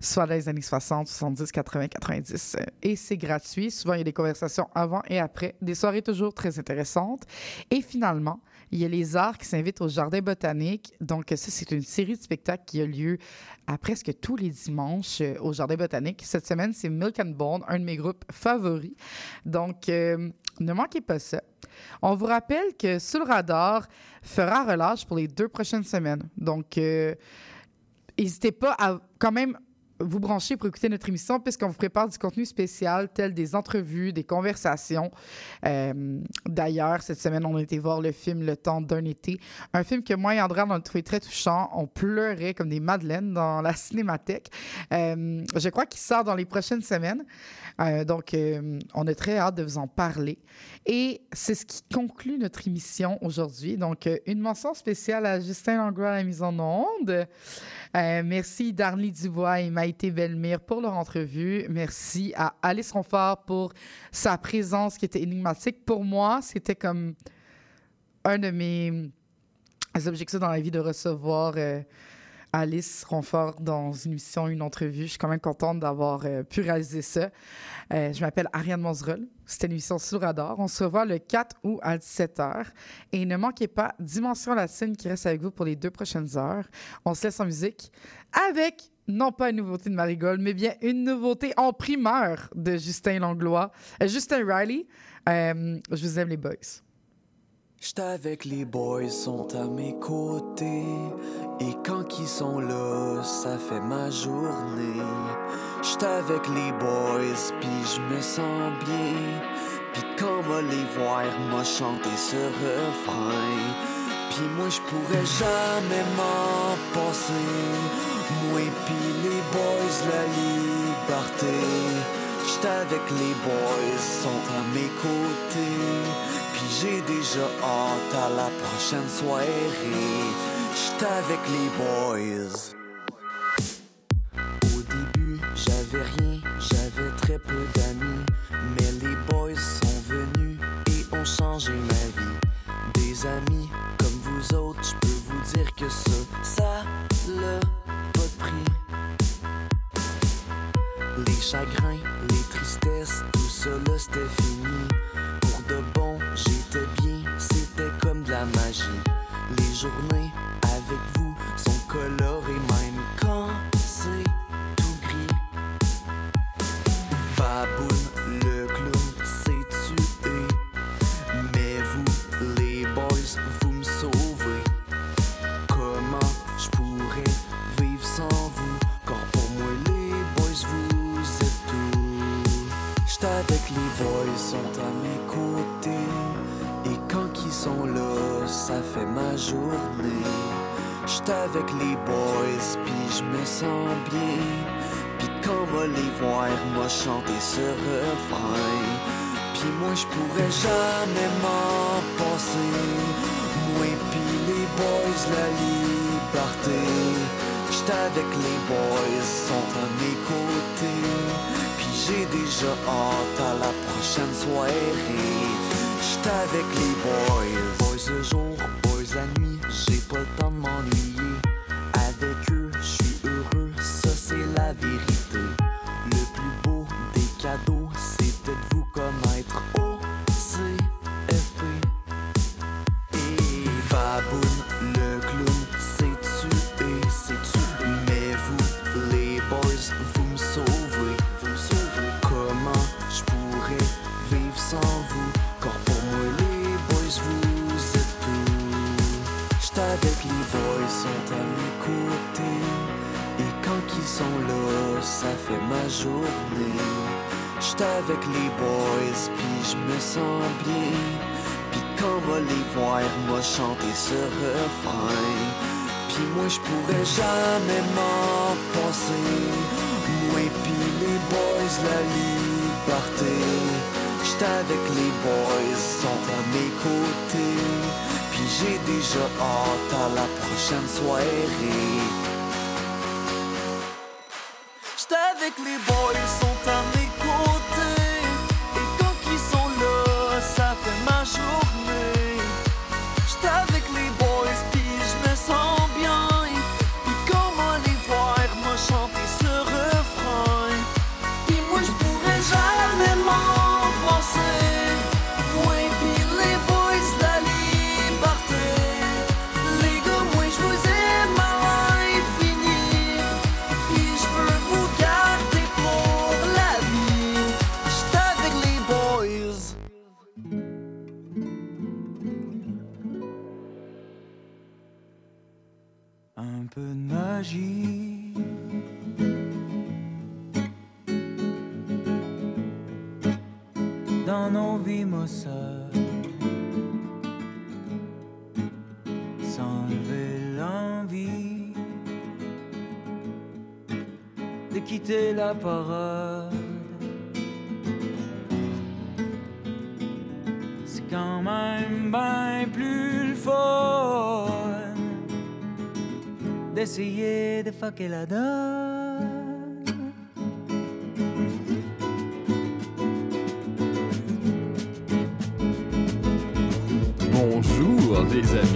soit dans les années 60, 70, 80, 90. euh, et c'est gratuit. Souvent, il y a des conversations avant et après. Des soirées toujours très intéressantes. Et finalement, il y a les arts qui s'invitent au Jardin botanique. Donc, ça, c'est une série de spectacles qui a lieu à presque tous les dimanches euh, au Jardin botanique. Cette semaine, c'est Milk and Bone, un de mes groupes favoris. Donc, euh, ne manquez pas ça. On vous rappelle que Sous le radar fera relâche pour les deux prochaines semaines. Donc, euh, n'hésitez pas à quand même vous brancher pour écouter notre émission puisqu'on vous prépare du contenu spécial tel des entrevues, des conversations. Euh, D'ailleurs, cette semaine, on a été voir le film Le temps d'un été. Un film que moi et André, on a trouvé très touchant. On pleurait comme des madeleines dans la cinémathèque. Euh, je crois qu'il sort dans les prochaines semaines. Euh, donc, on a très hâte de vous en parler. Et c'est ce qui conclut notre émission aujourd'hui. Donc, une mention spéciale à Justin Langlois à la mise en onde. Merci Darly Dubois et Maïté Belmire pour leur entrevue. Merci à Alice Ronfort pour sa présence qui était énigmatique. Pour moi, c'était comme un de mes objectifs dans la vie de recevoir euh, Alice Ronfort dans une émission, une entrevue. Je suis quand même contente d'avoir euh, pu réaliser ça. Euh, je m'appelle Ariane Monzerol. C'était une émission sous le radar. On se revoit le 4 août à 17h. Et ne manquez pas Dimension Latine qui reste avec vous pour les deux prochaines heures. On se laisse en musique avec non pas une nouveauté de Marigold, mais bien une nouveauté en primeur de Justin Langlois. Euh, Justin Riley. Euh, je vous aime les boys. J'étais avec les boys, sont à mes côtés. Et quand ils sont là, ça fait ma journée. J'étais avec les boys, puis je me sens bien. Puis quand m'a les voir, m'a chanté ce refrain. Puis moi, je pourrais jamais m'en passer. Moi, puis les boys, la liberté. J'étais avec les boys, sont à mes côtés. Puis j'ai déjà hâte à la prochaine soirée. J'étais avec les boys. Au début, j'avais rien, j'avais très peu d'amis. Mais les boys sont venus et ont changé ma vie. Des amis comme vous autres, je peux vous dire que ça, ça l'a chagrins, les tristesses, tout là c'était fini. Fait ma journée. J'étais avec les boys, puis je me sens bien. Puis quand m'a les voir, m'a chanté ce refrain. Puis moi, je pourrais jamais m'en passer. Moi, puis les boys, la liberté. J'étais avec les boys, sont à mes côtés. Puis j'ai déjà hâte à la prochaine soirée. J'étais avec les boys. Boys le jour, boys la nuit. Journée. J'étais avec les boys, puis je me sens bien. Puis quand va les voir, moi chanter ce refrain. Puis moi je pourrais jamais m'en passer. Moi puis les boys, la liberté. J'étais avec les boys, sont à mes côtés. Puis j'ai déjà hâte à la prochaine soirée. J'étais avec les boys, sont à la parade. C'est quand même bien plus fun d'essayer de fucker la donne. Bonjour, les amis.